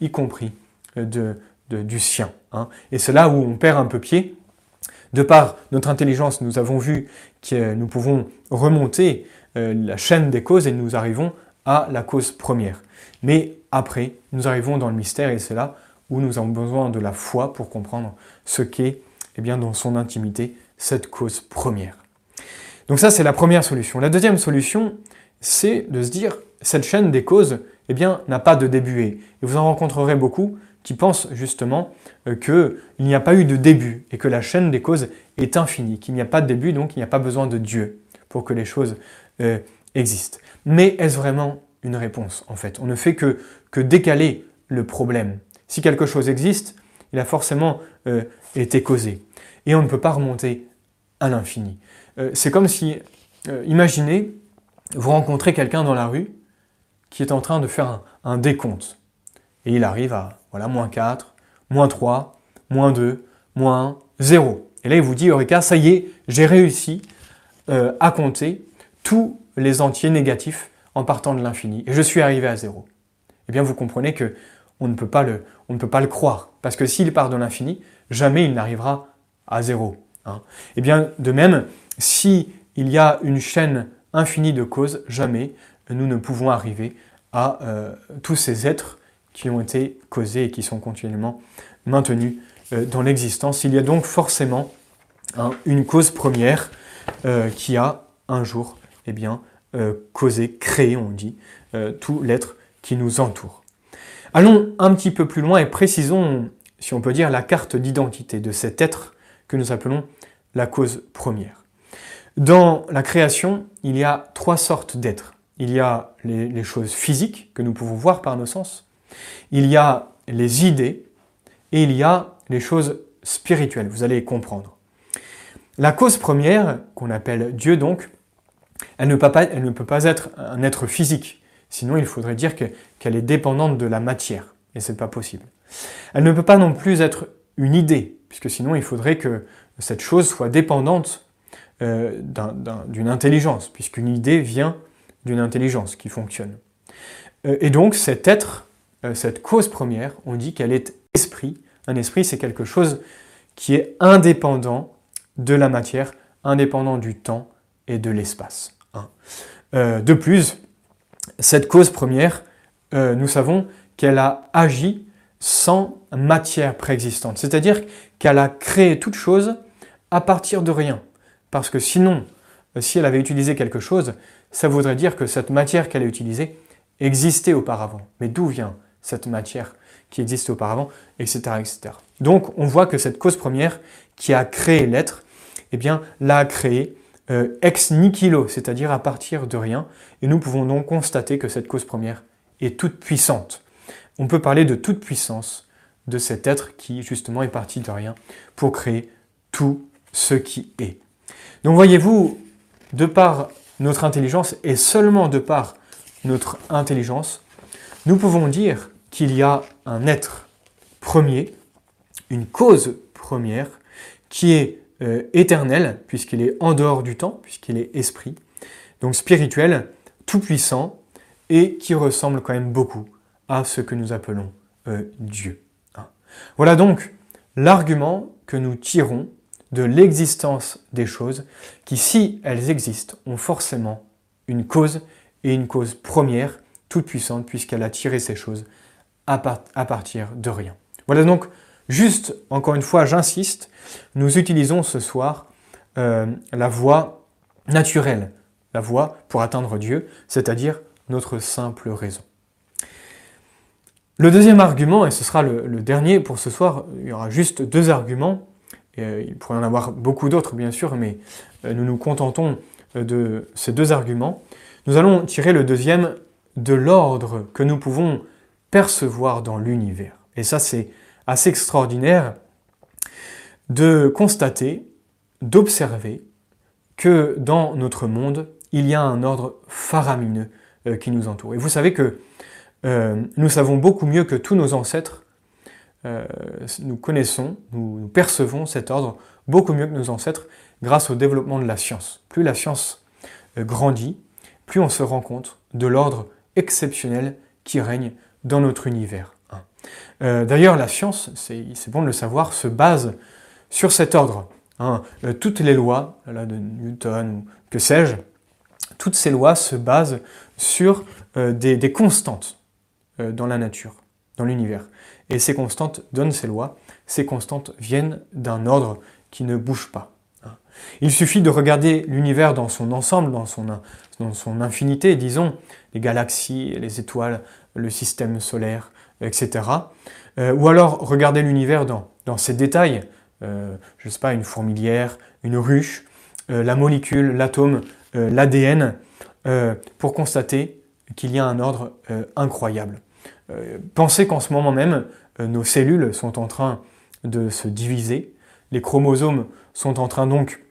y compris euh, du sien. Hein. Et c'est là où on perd un peu pied. De par notre intelligence, nous avons vu que nous pouvons remonter euh, la chaîne des causes et nous arrivons à la cause première. Mais après, nous arrivons dans le mystère et c'est là où nous avons besoin de la foi pour comprendre ce qu'est, eh bien, dans son intimité, cette cause première. Donc ça, c'est la première solution. La deuxième solution, c'est de se dire, cette chaîne des causes, eh bien, n'a pas de début. Et vous en rencontrerez beaucoup qui pensent justement euh, qu'il n'y a pas eu de début et que la chaîne des causes est infinie, qu'il n'y a pas de début, donc il n'y a pas besoin de Dieu pour que les choses euh, existent. Mais est-ce vraiment une réponse en fait On ne fait que, que décaler le problème. Si quelque chose existe, il a forcément euh, été causé. Et on ne peut pas remonter à l'infini. c'est comme si, imaginez, vous rencontrez quelqu'un dans la rue qui est en train de faire un, décompte. Et il arrive à voilà, moins 4, moins 3, moins 2, moins 1, 0. Et là, il vous dit, Eureka, ça y est, j'ai réussi euh, à compter tous les entiers négatifs en partant de l'infini. Et je suis arrivé à 0. Eh bien, vous comprenez que on ne peut pas le, croire. Parce que s'il part de l'infini, jamais il n'arrivera à 0. Hein. Eh bien, de même, si il y a une chaîne infini de causes, jamais nous ne pouvons arriver à euh, tous ces êtres qui ont été causés et qui sont continuellement maintenus euh, dans l'existence. Il y a donc forcément une cause première euh, qui a un jour eh bien, causé, créé, on dit, tout l'être qui nous entoure. Allons un petit peu plus loin et précisons, si on peut dire, la carte d'identité de cet être que nous appelons la cause première. Dans la création, il y a trois sortes d'êtres. Il y a les, choses physiques que nous pouvons voir par nos sens, il y a les idées et il y a les choses spirituelles. Vous allez comprendre. La cause première, qu'on appelle Dieu donc, elle ne, peut pas, être un être physique. Sinon, il faudrait dire qu'elle est dépendante de la matière. Et ce n'est pas possible. Elle ne peut pas non plus être une idée, puisque sinon, il faudrait que cette chose soit dépendante euh, d'une intelligence, puisqu'une idée vient d'une intelligence qui fonctionne. Euh, et donc cet être, euh, cette cause première, on dit qu'elle est esprit. Un esprit, c'est quelque chose qui est indépendant de la matière, indépendant du temps de l'espace. Hein. de plus, cette cause première, nous savons qu'elle a agi sans matière préexistante, c'est-à-dire qu'elle a créé toute chose à partir de rien. Parce que sinon, euh, si elle avait utilisé quelque chose, ça voudrait dire que cette matière qu'elle a utilisée existait auparavant. Mais d'où vient cette matière qui existait auparavant, etc., etc. Donc on voit que cette cause première qui a créé l'être, eh bien, l'a créé euh, ex nihilo, c'est-à-dire à partir de rien. Et nous pouvons donc constater que cette cause première est toute puissante. On peut parler de toute puissance de cet être qui justement est parti de rien pour créer tout ce qui est. Donc voyez-vous, de par notre intelligence et seulement de par notre intelligence, nous pouvons dire qu'il y a un être premier, une cause première, qui est euh, éternel, puisqu'il est en dehors du temps, puisqu'il est esprit, donc spirituel, tout-puissant, et qui ressemble quand même beaucoup à ce que nous appelons euh, Dieu. Hein. Voilà donc l'argument que nous tirons de l'existence des choses, qui, si elles existent, ont forcément une cause, et une cause première, toute puissante, puisqu'elle a tiré ces choses à, partir de rien. Voilà donc, juste, encore une fois, j'insiste, nous utilisons ce soir euh, la voie naturelle, la voie pour atteindre Dieu, c'est-à-dire notre simple raison. Le deuxième argument, et ce sera le, dernier pour ce soir, il y aura juste deux arguments, euh, il pourrait y en avoir beaucoup d'autres bien sûr, mais euh, nous nous contentons de ces deux arguments. Nous allons tirer le deuxième de l'ordre que nous pouvons percevoir dans l'univers. Et ça, c'est assez extraordinaire de constater, d'observer que dans notre monde, il y a un ordre faramineux euh, qui nous entoure. Et vous savez que euh, nous savons beaucoup mieux que tous nos ancêtres, euh, nous connaissons, nous, percevons cet ordre beaucoup mieux que nos ancêtres grâce au développement de la science. Plus la science grandit, plus on se rend compte de l'ordre exceptionnel qui règne dans notre univers. D'ailleurs, la science, c'est bon de le savoir, se base sur cet ordre. Hein. toutes les lois de Newton, que sais-je, toutes ces lois se basent sur euh, des, constantes euh, dans la nature, dans l'univers. Et ces constantes donnent ces lois. Ces constantes viennent d'un ordre qui ne bouge pas. Hein. Il suffit de regarder l'univers dans son ensemble, dans son, infinité, disons, les galaxies, les étoiles, le système solaire, etc. Euh, ou alors regarder l'univers dans ses détails, je ne sais pas, une fourmilière, une ruche, la molécule, l'atome, l'ADN, euh, pour constater qu'il y a un ordre euh, incroyable. Euh, pensez qu'en ce moment même, nos cellules sont en train de se diviser, les chromosomes sont en train donc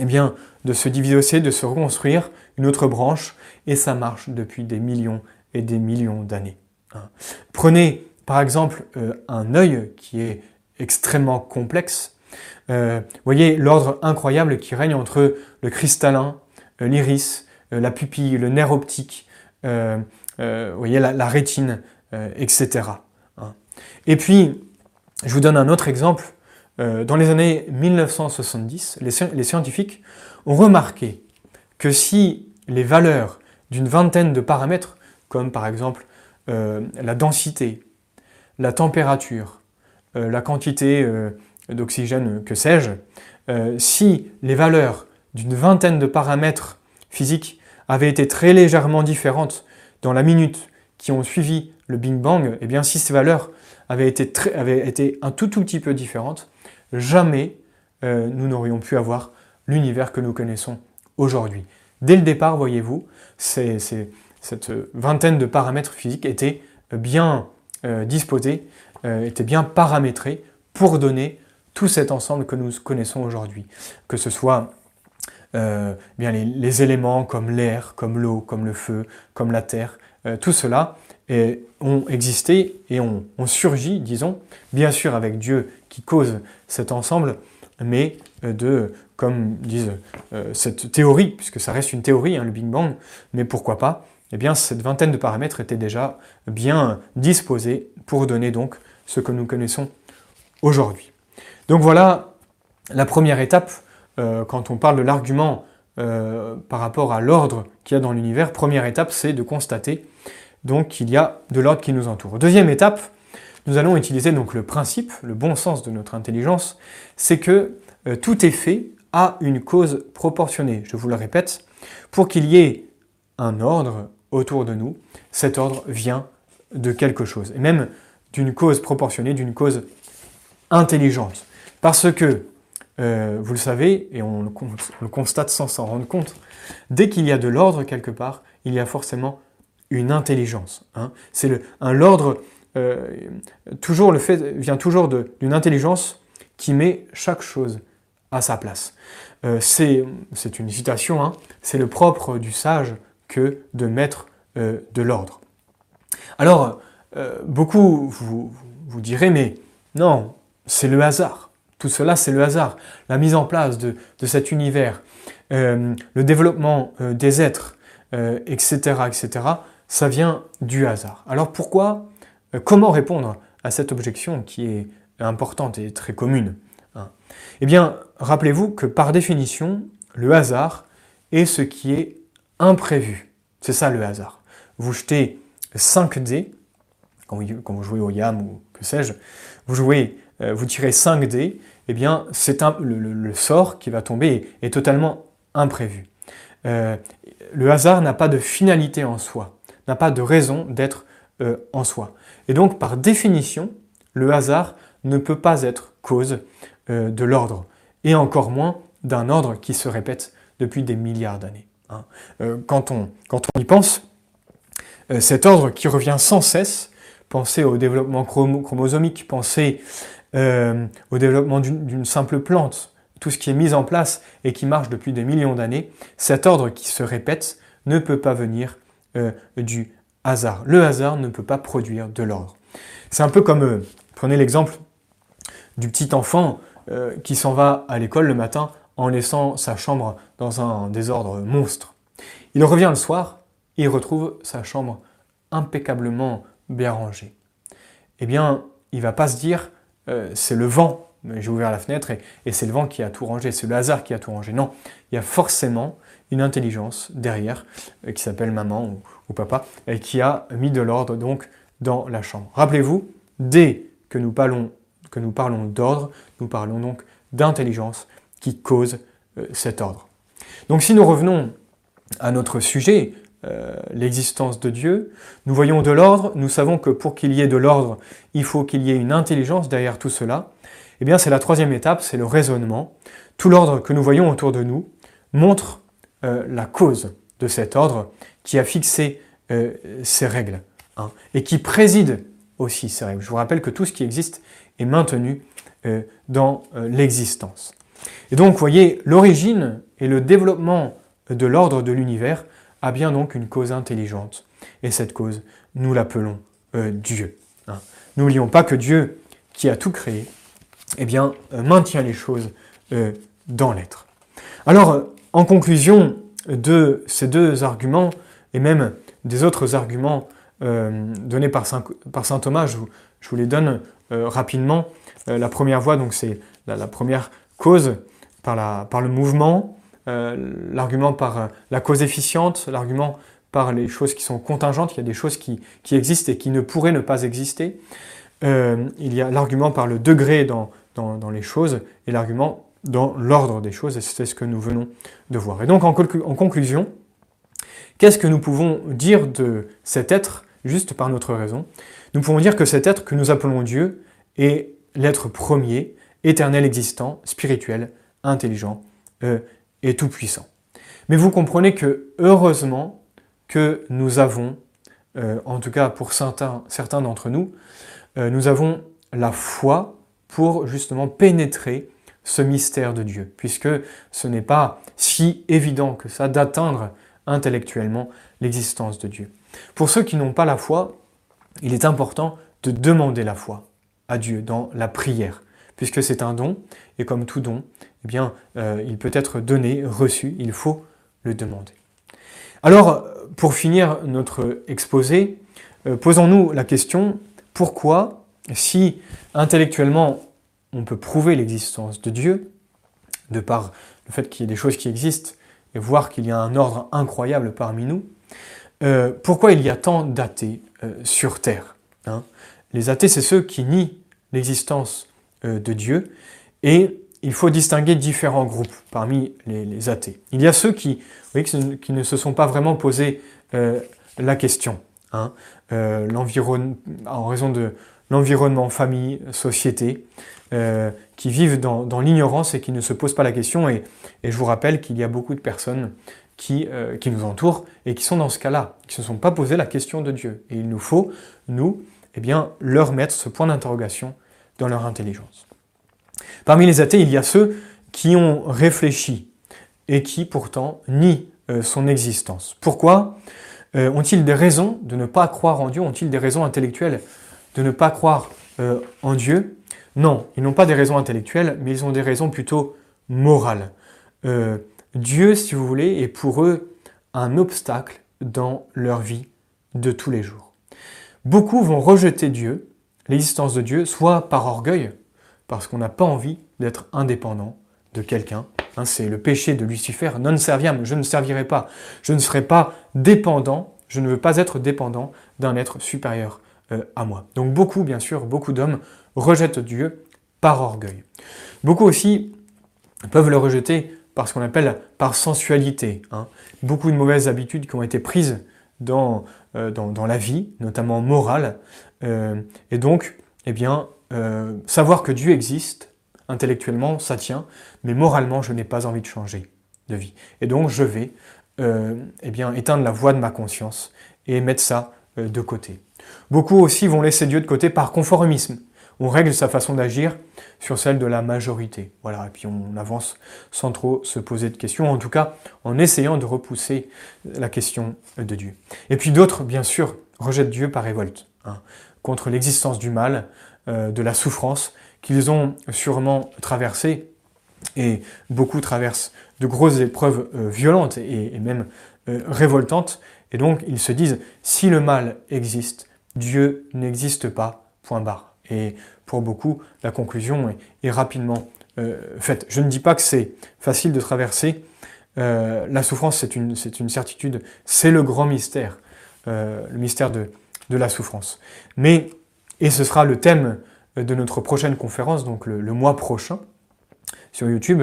eh bien, de se diviser, de se reconstruire une autre branche, et ça marche depuis des millions et des millions d'années. Hein. Prenez par exemple un œil qui est extrêmement complexe. voyez l'ordre incroyable qui règne entre le cristallin, l'iris, euh, la pupille, le nerf optique, euh, euh, voyez, la, rétine, etc. Hein. Et puis, je vous donne un autre exemple. dans les années 1970, les, scientifiques ont remarqué que si les valeurs d'une vingtaine de paramètres, comme par exemple la densité, la température, la quantité d'oxygène, que sais-je, si les valeurs d'une vingtaine de paramètres physiques avait été très légèrement différente dans la minute qui ont suivi le Big Bang, eh bien si ces valeurs avaient été, avaient été un tout, tout petit peu différentes, jamais euh, nous n'aurions pu avoir l'univers que nous connaissons aujourd'hui. Dès le départ, voyez-vous, cette vingtaine de paramètres physiques étaient bien euh, disposés, euh, étaient bien paramétrés pour donner tout cet ensemble que nous connaissons aujourd'hui. Que ce soit euh, bien les, éléments comme l'air, comme l'eau, comme le feu, comme la terre, euh, tout cela ont existé et ont, surgi, disons, bien sûr avec Dieu qui cause cet ensemble, mais de, comme disent cette théorie, puisque ça reste une théorie, hein, le Big Bang, mais pourquoi pas, eh bien cette vingtaine de paramètres étaient déjà bien disposés pour donner donc ce que nous connaissons aujourd'hui. Donc voilà la première étape euh, quand on parle de l'argument euh, par rapport à l'ordre qu'il y a dans l'univers, première étape, c'est de constater donc qu'il y a de l'ordre qui nous entoure. Deuxième étape, nous allons utiliser donc le principe, le bon sens de notre intelligence, c'est que euh, tout est fait à une cause proportionnée. Je vous le répète, pour qu'il y ait un ordre autour de nous, cet ordre vient de quelque chose, et même d'une cause proportionnée, d'une cause intelligente. Parce que euh, vous le savez, et on le, constate sans s'en rendre compte, dès qu'il y a de l'ordre quelque part, il y a forcément une intelligence. Hein. C'est un l'ordre, euh, toujours le fait vient toujours d'une intelligence qui met chaque chose à sa place. Euh, c'est une citation, hein. c'est le propre du sage que de mettre de l'ordre. Alors, beaucoup vous, vous direz, mais non, c'est le hasard. Tout cela, c'est le hasard. La mise en place de, cet univers, le développement des êtres, etc., etc., ça vient du hasard. Alors pourquoi, comment répondre à cette objection qui est importante et très commune hein? Eh bien, rappelez-vous que par définition, le hasard est ce qui est imprévu. C'est ça le hasard. Vous jetez 5 dés, quand vous, jouez au YAM ou que sais-je, vous jouez, euh, vous tirez 5 dés, eh bien, c'est le, sort qui va tomber est, totalement imprévu. Euh, le hasard n'a pas de finalité en soi, n'a pas de raison d'être euh, en soi. Et donc, par définition, le hasard ne peut pas être cause de l'ordre, et encore moins d'un ordre qui se répète depuis des milliards d'années. Hein. quand, on, quand on y pense, cet ordre qui revient sans cesse, pensez au développement chromosomique, pensez euh, au développement d'une simple plante, tout ce qui est mis en place et qui marche depuis des millions d'années, cet ordre qui se répète ne peut pas venir euh, du hasard. Le hasard ne peut pas produire de l'ordre. C'est un peu comme, prenez l'exemple du petit enfant qui s'en va à l'école le matin en laissant sa chambre dans un désordre monstre. Il revient le soir, il retrouve sa chambre impeccablement bien rangée. Eh bien, il va pas se dire euh, c'est le vent, j'ai ouvert la fenêtre et, c'est le vent qui a tout rangé, c'est le hasard qui a tout rangé. Non, il y a forcément une intelligence derrière euh, qui s'appelle maman ou, papa et qui a mis de l'ordre donc dans la chambre. Rappelez-vous, dès que nous parlons, que nous parlons d'ordre, nous parlons donc d'intelligence qui cause euh, cet ordre. Donc si nous revenons à notre sujet, euh, l'existence de Dieu. Nous voyons de l'ordre, nous savons que pour qu'il y ait de l'ordre, il faut qu'il y ait une intelligence derrière tout cela. Eh bien, c'est la troisième étape, c'est le raisonnement. Tout l'ordre que nous voyons autour de nous montre euh, la cause de cet ordre qui a fixé euh, ces règles hein, et qui préside aussi ces règles. Je vous rappelle que tout ce qui existe est maintenu dans l'existence. Et donc, vous voyez, l'origine et le développement de l'ordre de l'univers a bien donc une cause intelligente. Et cette cause, nous l'appelons euh, Dieu. Hein. N'oublions pas que Dieu, qui a tout créé, eh bien, euh, maintient les choses euh, dans l'être. Alors, en conclusion de ces deux arguments, et même des autres arguments donnés par Saint, par Saint, Thomas, je vous, les donne rapidement. la première voie, donc c'est la, première cause par, la, par le mouvement, l'argument par euh, la cause efficiente, l'argument par les choses qui sont contingentes, il y a des choses qui, existent et qui ne pourraient ne pas exister. Euh, il y a l'argument par le degré dans, dans, les choses et l'argument dans l'ordre des choses, et c'est ce que nous venons de voir. Et donc en, en conclusion, qu'est-ce que nous pouvons dire de cet être juste par notre raison? Nous pouvons dire que cet être que nous appelons Dieu est l'être premier, éternel existant, spirituel, intelligent tout-puissant. Mais vous comprenez que heureusement que nous avons, euh, en tout cas pour certains, certains d'entre nous, euh, nous avons la foi pour justement pénétrer ce mystère de Dieu, puisque ce n'est pas si évident que ça d'atteindre intellectuellement l'existence de Dieu. Pour ceux qui n'ont pas la foi, il est important de demander la foi à Dieu dans la prière, puisque c'est un don, et comme tout don, eh bien, euh, il peut être donné, reçu, il faut le demander. Alors, pour finir notre exposé, euh, posons-nous la question, pourquoi, si intellectuellement on peut prouver l'existence de Dieu, de par le fait qu'il y ait des choses qui existent, et voir qu'il y a un ordre incroyable parmi nous, euh, pourquoi il y a tant d'athées sur Terre hein? Les athées, c'est ceux qui nient l'existence de Dieu, et il faut distinguer différents groupes parmi les, athées. Il y a ceux qui, ne se sont pas vraiment posé euh, la question. Hein, euh, en raison de l'environnement, famille, société, euh, qui vivent dans, l'ignorance et qui ne se posent pas la question. Et, je vous rappelle qu'il y a beaucoup de personnes qui, nous entourent et qui sont dans ce cas-là, qui ne se sont pas posé la question de Dieu. Et il nous faut, nous, eh leur mettre ce point d'interrogation dans leur intelligence. Parmi les athées, il y a ceux qui ont réfléchi et qui pourtant nient euh, son existence. Pourquoi? Euh, Ont-ils des raisons de ne pas croire en Dieu? Ont-ils des raisons intellectuelles de ne pas croire euh, en Dieu? Non, ils n'ont pas des raisons intellectuelles, mais ils ont des raisons plutôt morales. Dieu, si vous voulez, est pour eux un obstacle dans leur vie de tous les jours. Beaucoup vont rejeter Dieu, l'existence de Dieu, soit par orgueil, parce qu'on n'a pas envie d'être indépendant de quelqu'un. Hein, c'est le péché de Lucifer, non serviam, je ne servirai pas, je ne serai pas dépendant, je ne veux pas être dépendant d'un être supérieur euh, à moi. Donc beaucoup, bien sûr, beaucoup d'hommes rejettent Dieu par orgueil. Beaucoup aussi peuvent le rejeter par ce qu'on appelle par sensualité. Hein. Beaucoup de mauvaises habitudes qui ont été prises dans, euh, la vie, notamment morale. Euh, et donc, eh bien, euh, savoir que Dieu existe, intellectuellement, ça tient, mais moralement, je n'ai pas envie de changer de vie. Et donc, je vais eh bien, éteindre la voix de ma conscience et mettre ça de côté. Beaucoup aussi vont laisser Dieu de côté par conformisme on règle sa façon d'agir sur celle de la majorité. Voilà, et puis on avance sans trop se poser de questions, en tout cas en essayant de repousser la question de Dieu. Et puis d'autres, bien sûr, rejettent Dieu par révolte, hein, contre l'existence du mal, euh, de la souffrance qu'ils ont sûrement traversée, et beaucoup traversent de grosses épreuves euh, violentes et, même euh, révoltantes, et donc ils se disent, si le mal existe, Dieu n'existe pas, point barre. Et pour beaucoup, la conclusion est, rapidement faite. Je ne dis pas que c'est facile de traverser. La souffrance, c'est une, une, certitude. C'est le grand mystère, le mystère de, de, la souffrance. Mais, et ce sera le thème de notre prochaine conférence, donc le, mois prochain, sur YouTube,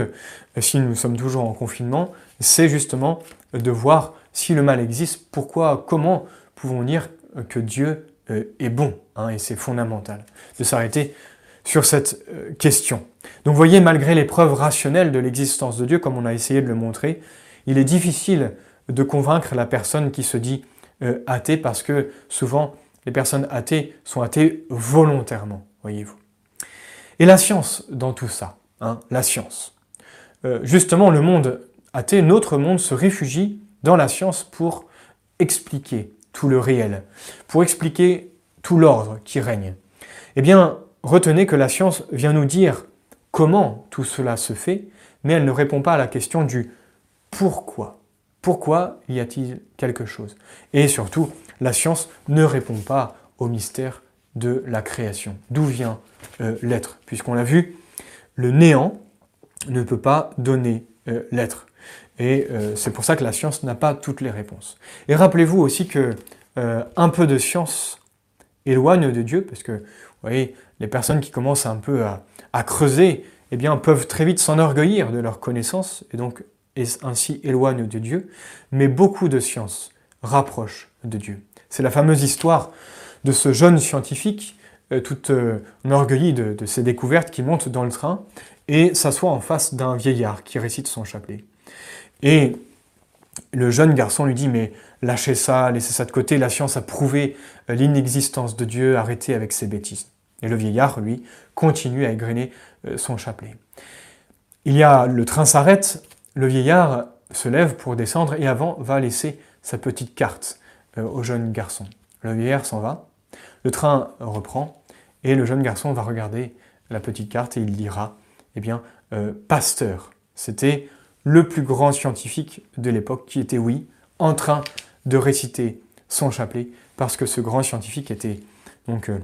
si nous sommes toujours en confinement, c'est justement de voir si le mal existe, pourquoi, comment pouvons-nous dire que Dieu euh, est bon, hein, et c'est fondamental de s'arrêter sur cette euh, question. Donc voyez, malgré les preuves rationnelles de l'existence de Dieu, comme on a essayé de le montrer, il est difficile de convaincre la personne qui se dit euh, athée, parce que souvent les personnes athées sont athées volontairement, voyez-vous. Et la science dans tout ça, hein, la science. justement, le monde athée, notre monde, se réfugie dans la science pour expliquer tout le réel, pour expliquer tout l'ordre qui règne. Eh bien, retenez que la science vient nous dire comment tout cela se fait, mais elle ne répond pas à la question du pourquoi. Pourquoi y a-t-il quelque chose? Et surtout, la science ne répond pas au mystère de la création. D'où vient euh, l'être? Puisqu'on l'a vu, le néant ne peut pas donner euh, l'être. Et euh, c'est pour ça que la science n'a pas toutes les réponses. Et rappelez-vous aussi que un peu de science éloigne de Dieu, parce que, vous voyez, les personnes qui commencent un peu à, creuser, eh bien, peuvent très vite s'enorgueillir de leur connaissance, et donc ainsi éloignent de Dieu. Mais beaucoup de science rapprochent de Dieu. C'est la fameuse histoire de ce jeune scientifique, euh, tout enorgueilli de, ses découvertes, qui monte dans le train et s'assoit en face d'un vieillard qui récite son chapelet. Et le jeune garçon lui dit, mais lâchez ça, laissez ça de côté, la science a prouvé euh, l'inexistence de Dieu, arrêtez avec ces bêtises. Et le vieillard, lui, continue à égrener euh, son chapelet. Il y a, le train s'arrête, le vieillard se lève pour descendre et avant va laisser sa petite carte euh, au jeune garçon. Le vieillard s'en va, le train reprend et le jeune garçon va regarder la petite carte et il lira, eh bien, Pasteur. C'était le plus grand scientifique de l'époque qui était, oui, en train de réciter son chapelet parce que ce grand scientifique était donc euh,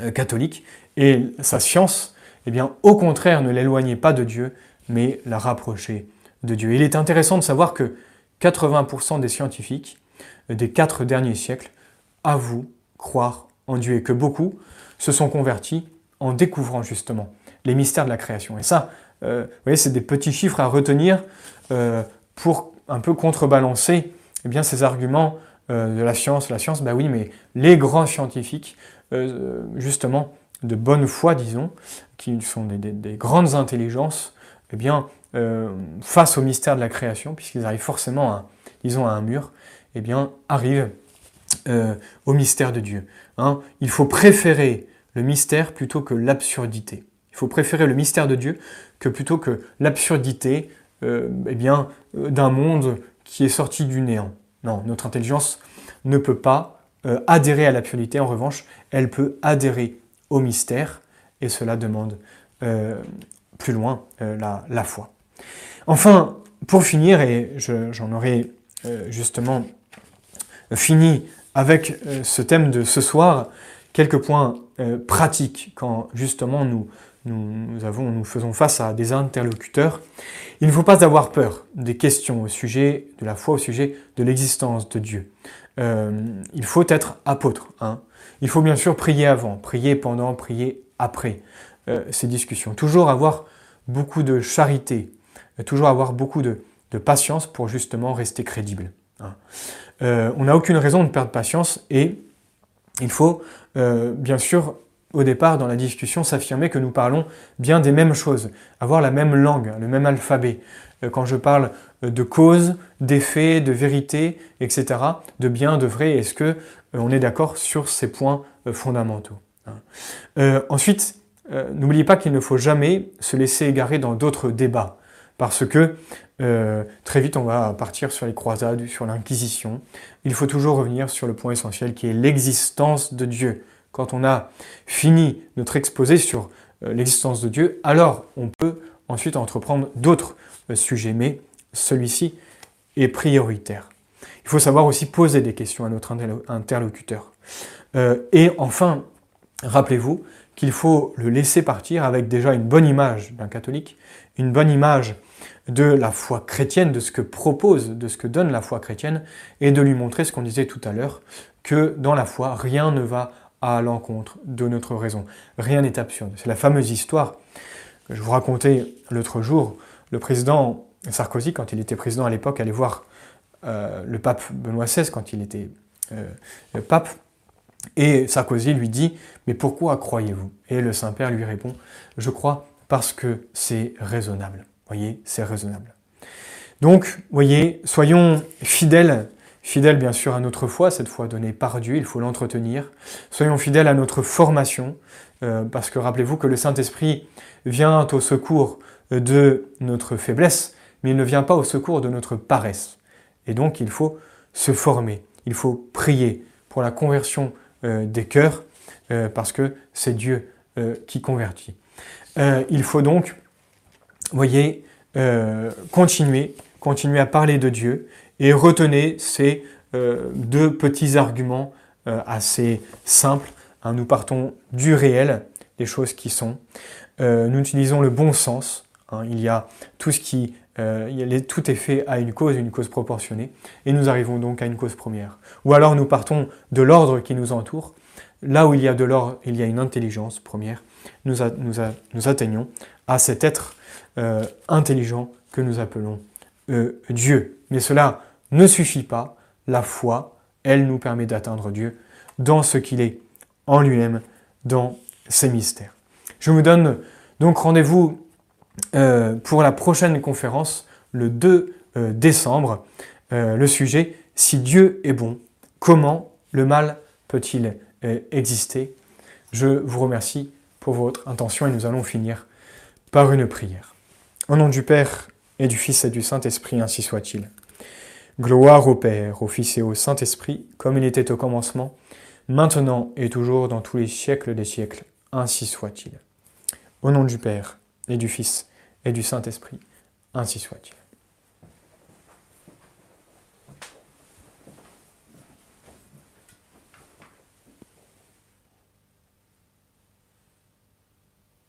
euh, catholique et sa science, eh bien, au contraire, ne l'éloignait pas de Dieu, mais la rapprochait de Dieu. il est intéressant de savoir que 80% des scientifiques euh, des quatre derniers siècles avouent croire en Dieu et que beaucoup se sont convertis en découvrant justement les mystères de la création. Et ça, vous voyez, c'est des petits chiffres à retenir pour un peu contrebalancer eh ces arguments euh, de la science, la science, bah oui, mais les grands scientifiques, euh, justement, de bonne foi, disons, qui sont des, grandes intelligences, eh bien, euh, face au mystère de la création, puisqu'ils arrivent forcément à un mur, eh bien, arrivent au mystère de Dieu. Hein. Il faut préférer le mystère plutôt que l'absurdité. Il faut préférer le mystère de Dieu que plutôt que l'absurdité eh bien, d'un monde qui est sorti du néant. Non, notre intelligence ne peut pas euh, adhérer à la purité. En revanche, elle peut adhérer au mystère et cela demande plus loin la, la, foi. Enfin, pour finir, et j'en aurai justement fini avec ce thème de ce soir, quelques points pratiques quand justement nous, nous, avons, nous faisons face à des interlocuteurs. Il ne faut pas avoir peur des questions au sujet de la foi, au sujet de l'existence de Dieu. Euh, il faut être apôtre. Hein. Il faut bien sûr prier avant, prier pendant, prier après euh, ces discussions. Toujours avoir beaucoup de charité, euh, toujours avoir beaucoup de, patience pour justement rester crédible. Hein. on n'a aucune raison de perdre patience et il faut bien sûr au départ dans la discussion s'affirmer que nous parlons bien des mêmes choses, avoir la même langue, le même alphabet. Euh, quand je parle euh, de cause, d'effet, de vérité, etc., de bien, de vrai, est-ce que euh, on est d'accord sur ces points fondamentaux hein Ensuite, n'oubliez pas qu'il ne faut jamais se laisser égarer dans d'autres débats, parce que très vite on va partir sur les croisades, sur l'inquisition. Il faut toujours revenir sur le point essentiel qui est l'existence de Dieu quand on a fini notre exposé sur euh, l'existence de Dieu, alors on peut ensuite entreprendre d'autres euh, sujets, mais celui-ci est prioritaire. Il faut savoir aussi poser des questions à notre interlocuteur. Euh, et enfin, rappelez-vous qu'il faut le laisser partir avec déjà une bonne image d'un catholique, une bonne image de la foi chrétienne, de ce que propose, de ce que donne la foi chrétienne, et de lui montrer ce qu'on disait tout à l'heure, que dans la foi, rien ne va à l'encontre de notre raison. Rien n'est absurde. C'est la fameuse histoire que je vous racontais l'autre jour. Le président Sarkozy, quand il était président à l'époque, allait voir euh, le pape Benoît XVI quand il était euh, pape. Et Sarkozy lui dit, mais pourquoi croyez-vous? Et le Saint-Père lui répond, je crois parce que c'est raisonnable. Voyez, c'est raisonnable. Donc, voyez, soyons fidèles Fidèles bien sûr à notre foi, cette foi donnée par Dieu, il faut l'entretenir. Soyons fidèles à notre formation, euh, parce que rappelez-vous que le Saint-Esprit vient au secours de notre faiblesse, mais il ne vient pas au secours de notre paresse. Et donc il faut se former, il faut prier pour la conversion euh, des cœurs, euh, parce que c'est Dieu qui convertit. il faut donc, voyez, continuer, continuer à parler de Dieu, et retenez ces euh, deux petits arguments euh, assez simples. Hein. nous partons du réel, des choses qui sont. Euh, nous utilisons le bon sens. Hein. il y a tout ce qui tout est fait à une cause, une cause proportionnée, et nous arrivons donc à une cause première. Ou alors nous partons de l'ordre qui nous entoure. Là où il y a de l'ordre, il y a une intelligence première. Nous, nous, atteignons à cet être intelligent que nous appelons Dieu. Mais cela ne suffit pas. La foi, elle nous permet d'atteindre Dieu dans ce qu'il est en lui-même, dans ses mystères. Je vous donne donc rendez-vous euh, pour la prochaine conférence le 2 euh, décembre. Euh, le sujet, si Dieu est bon, comment le mal peut-il exister? Je vous remercie pour votre intention et nous allons finir par une prière. Au nom du Père et du Fils et du Saint-Esprit, ainsi soit-il. Gloire au Père, au Fils et au Saint-Esprit, comme il était au commencement, maintenant et toujours dans tous les siècles des siècles, ainsi soit-il. Au nom du Père, et du Fils, et du Saint-Esprit, ainsi soit-il.